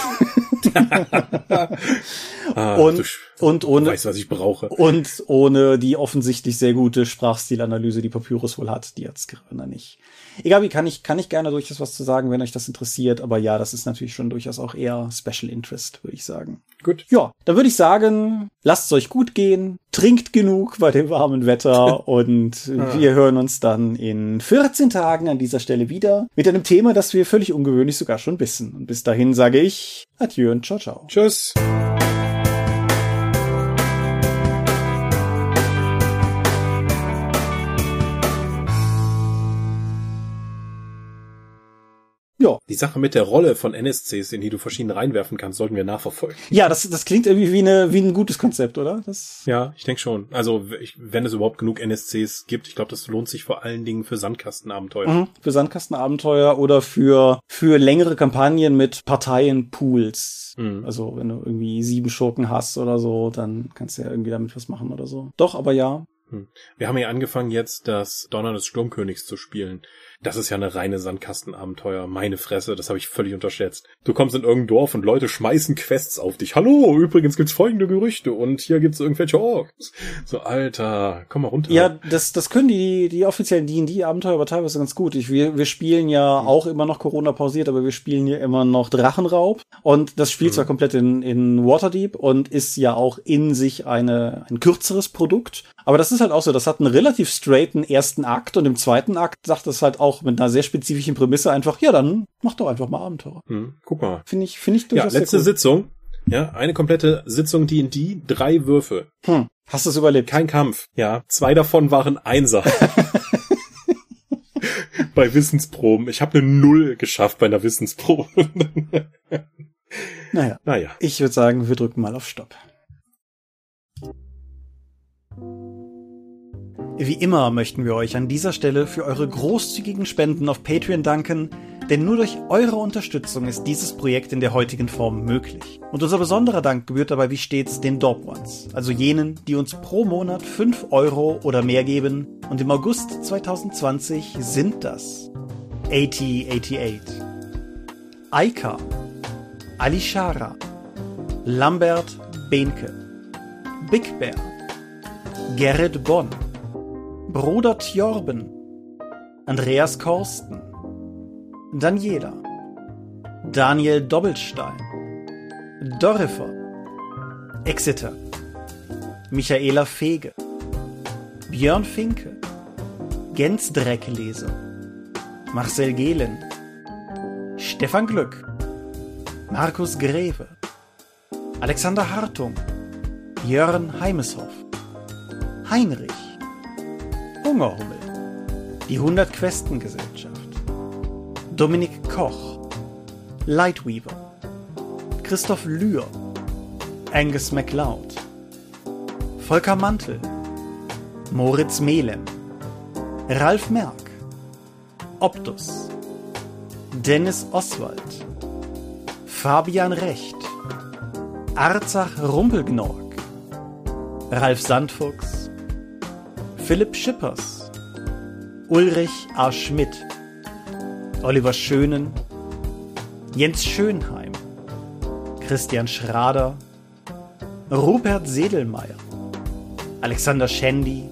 ah, und, und ohne, weißt, was ich brauche. Und ohne die offensichtlich sehr gute Sprachstilanalyse, die Papyrus wohl hat, die hat Scrivener nicht. Egal wie, kann ich, kann ich gerne durchaus was zu sagen, wenn euch das interessiert. Aber ja, das ist natürlich schon durchaus auch eher Special Interest, würde ich sagen. Gut. Ja, dann würde ich sagen, lasst es euch gut gehen, trinkt genug bei dem warmen Wetter und ah. wir hören uns dann in 14 Tagen an dieser Stelle wieder mit einem Thema, das wir völlig ungewöhnlich sogar schon wissen. Und bis dahin sage ich Adieu und ciao, ciao. Tschüss. Ja. Die Sache mit der Rolle von NSCs, in die du verschiedene reinwerfen kannst, sollten wir nachverfolgen. Ja, das, das klingt irgendwie wie, eine, wie ein gutes Konzept, oder? Das ja, ich denke schon. Also, ich, wenn es überhaupt genug NSCs gibt, ich glaube, das lohnt sich vor allen Dingen für Sandkastenabenteuer. Mhm, für Sandkastenabenteuer oder für, für längere Kampagnen mit Parteienpools. Mhm. Also, wenn du irgendwie sieben Schurken hast oder so, dann kannst du ja irgendwie damit was machen oder so. Doch, aber ja. Hm. Wir haben ja angefangen jetzt das Donner des Sturmkönigs zu spielen. Das ist ja eine reine Sandkastenabenteuer. Meine Fresse, das habe ich völlig unterschätzt. Du kommst in irgendein Dorf und Leute schmeißen Quests auf dich. Hallo, übrigens gibt's folgende Gerüchte und hier gibt's irgendwelche Orks. So, Alter, komm mal runter. Ja, das, das können die, die offiziellen D&D-Abenteuer aber teilweise ganz gut. Ich, wir, wir spielen ja mhm. auch immer noch Corona pausiert, aber wir spielen ja immer noch Drachenraub. Und das spielt mhm. zwar komplett in, in Waterdeep und ist ja auch in sich eine, ein kürzeres Produkt. Aber das ist halt auch so, das hat einen relativ straighten ersten Akt und im zweiten Akt sagt es halt auch mit einer sehr spezifischen Prämisse einfach, ja, dann mach doch einfach mal Abenteuer. Hm, guck mal. Finde ich, finde ich durchaus Ja, letzte cool. Sitzung. Ja, eine komplette Sitzung D&D, drei Würfe. Hm. Hast du es überlebt? Kein Kampf. Ja, zwei davon waren Einser. bei Wissensproben. Ich habe eine Null geschafft bei einer Wissensprobe. naja. naja. Ich würde sagen, wir drücken mal auf Stopp. Wie immer möchten wir euch an dieser Stelle für eure großzügigen Spenden auf Patreon danken, denn nur durch eure Unterstützung ist dieses Projekt in der heutigen Form möglich. Und unser besonderer Dank gebührt dabei wie stets den Dorp Ones, also jenen, die uns pro Monat 5 Euro oder mehr geben. Und im August 2020 sind das AT88, Aika, Alishara, Lambert Behnke, Big Bear, Gerrit Bonn, Bruder Tjorben, Andreas Korsten, Daniela, Daniel Doppelstein, Dorifer, Exeter, Michaela Fege, Björn Finke, Gens Dreckleser, Marcel Gehlen, Stefan Glück, Markus Greve, Alexander Hartung, Jörn Heimeshoff, Heinrich, Hungerhummel, die 100 Questen Gesellschaft, Dominik Koch, Lightweaver, Christoph Lühr, Angus MacLeod, Volker Mantel, Moritz Melem, Ralf Merck, Optus, Dennis Oswald, Fabian Recht, Arzach Rumpelgnorg, Ralf Sandfuchs, Philipp Schippers, Ulrich A. Schmidt, Oliver Schönen, Jens Schönheim, Christian Schrader, Rupert Sedelmeier, Alexander Schendi,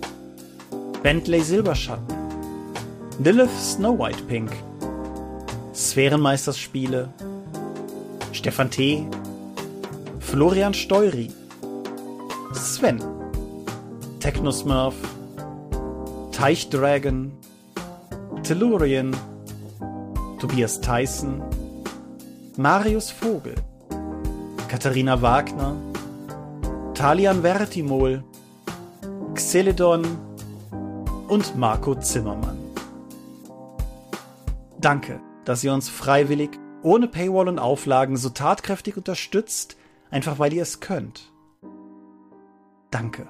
Bentley Silberschatten, Lilith Snow White Pink, Sphärenmeisterspiele, Stefan T., Florian Steury, Sven, Technosmurf, Teichdragon, Tellurian, Tobias Tyson, Marius Vogel, Katharina Wagner, Talian Vertimol, Xeledon und Marco Zimmermann. Danke, dass ihr uns freiwillig, ohne Paywall und Auflagen so tatkräftig unterstützt, einfach weil ihr es könnt. Danke.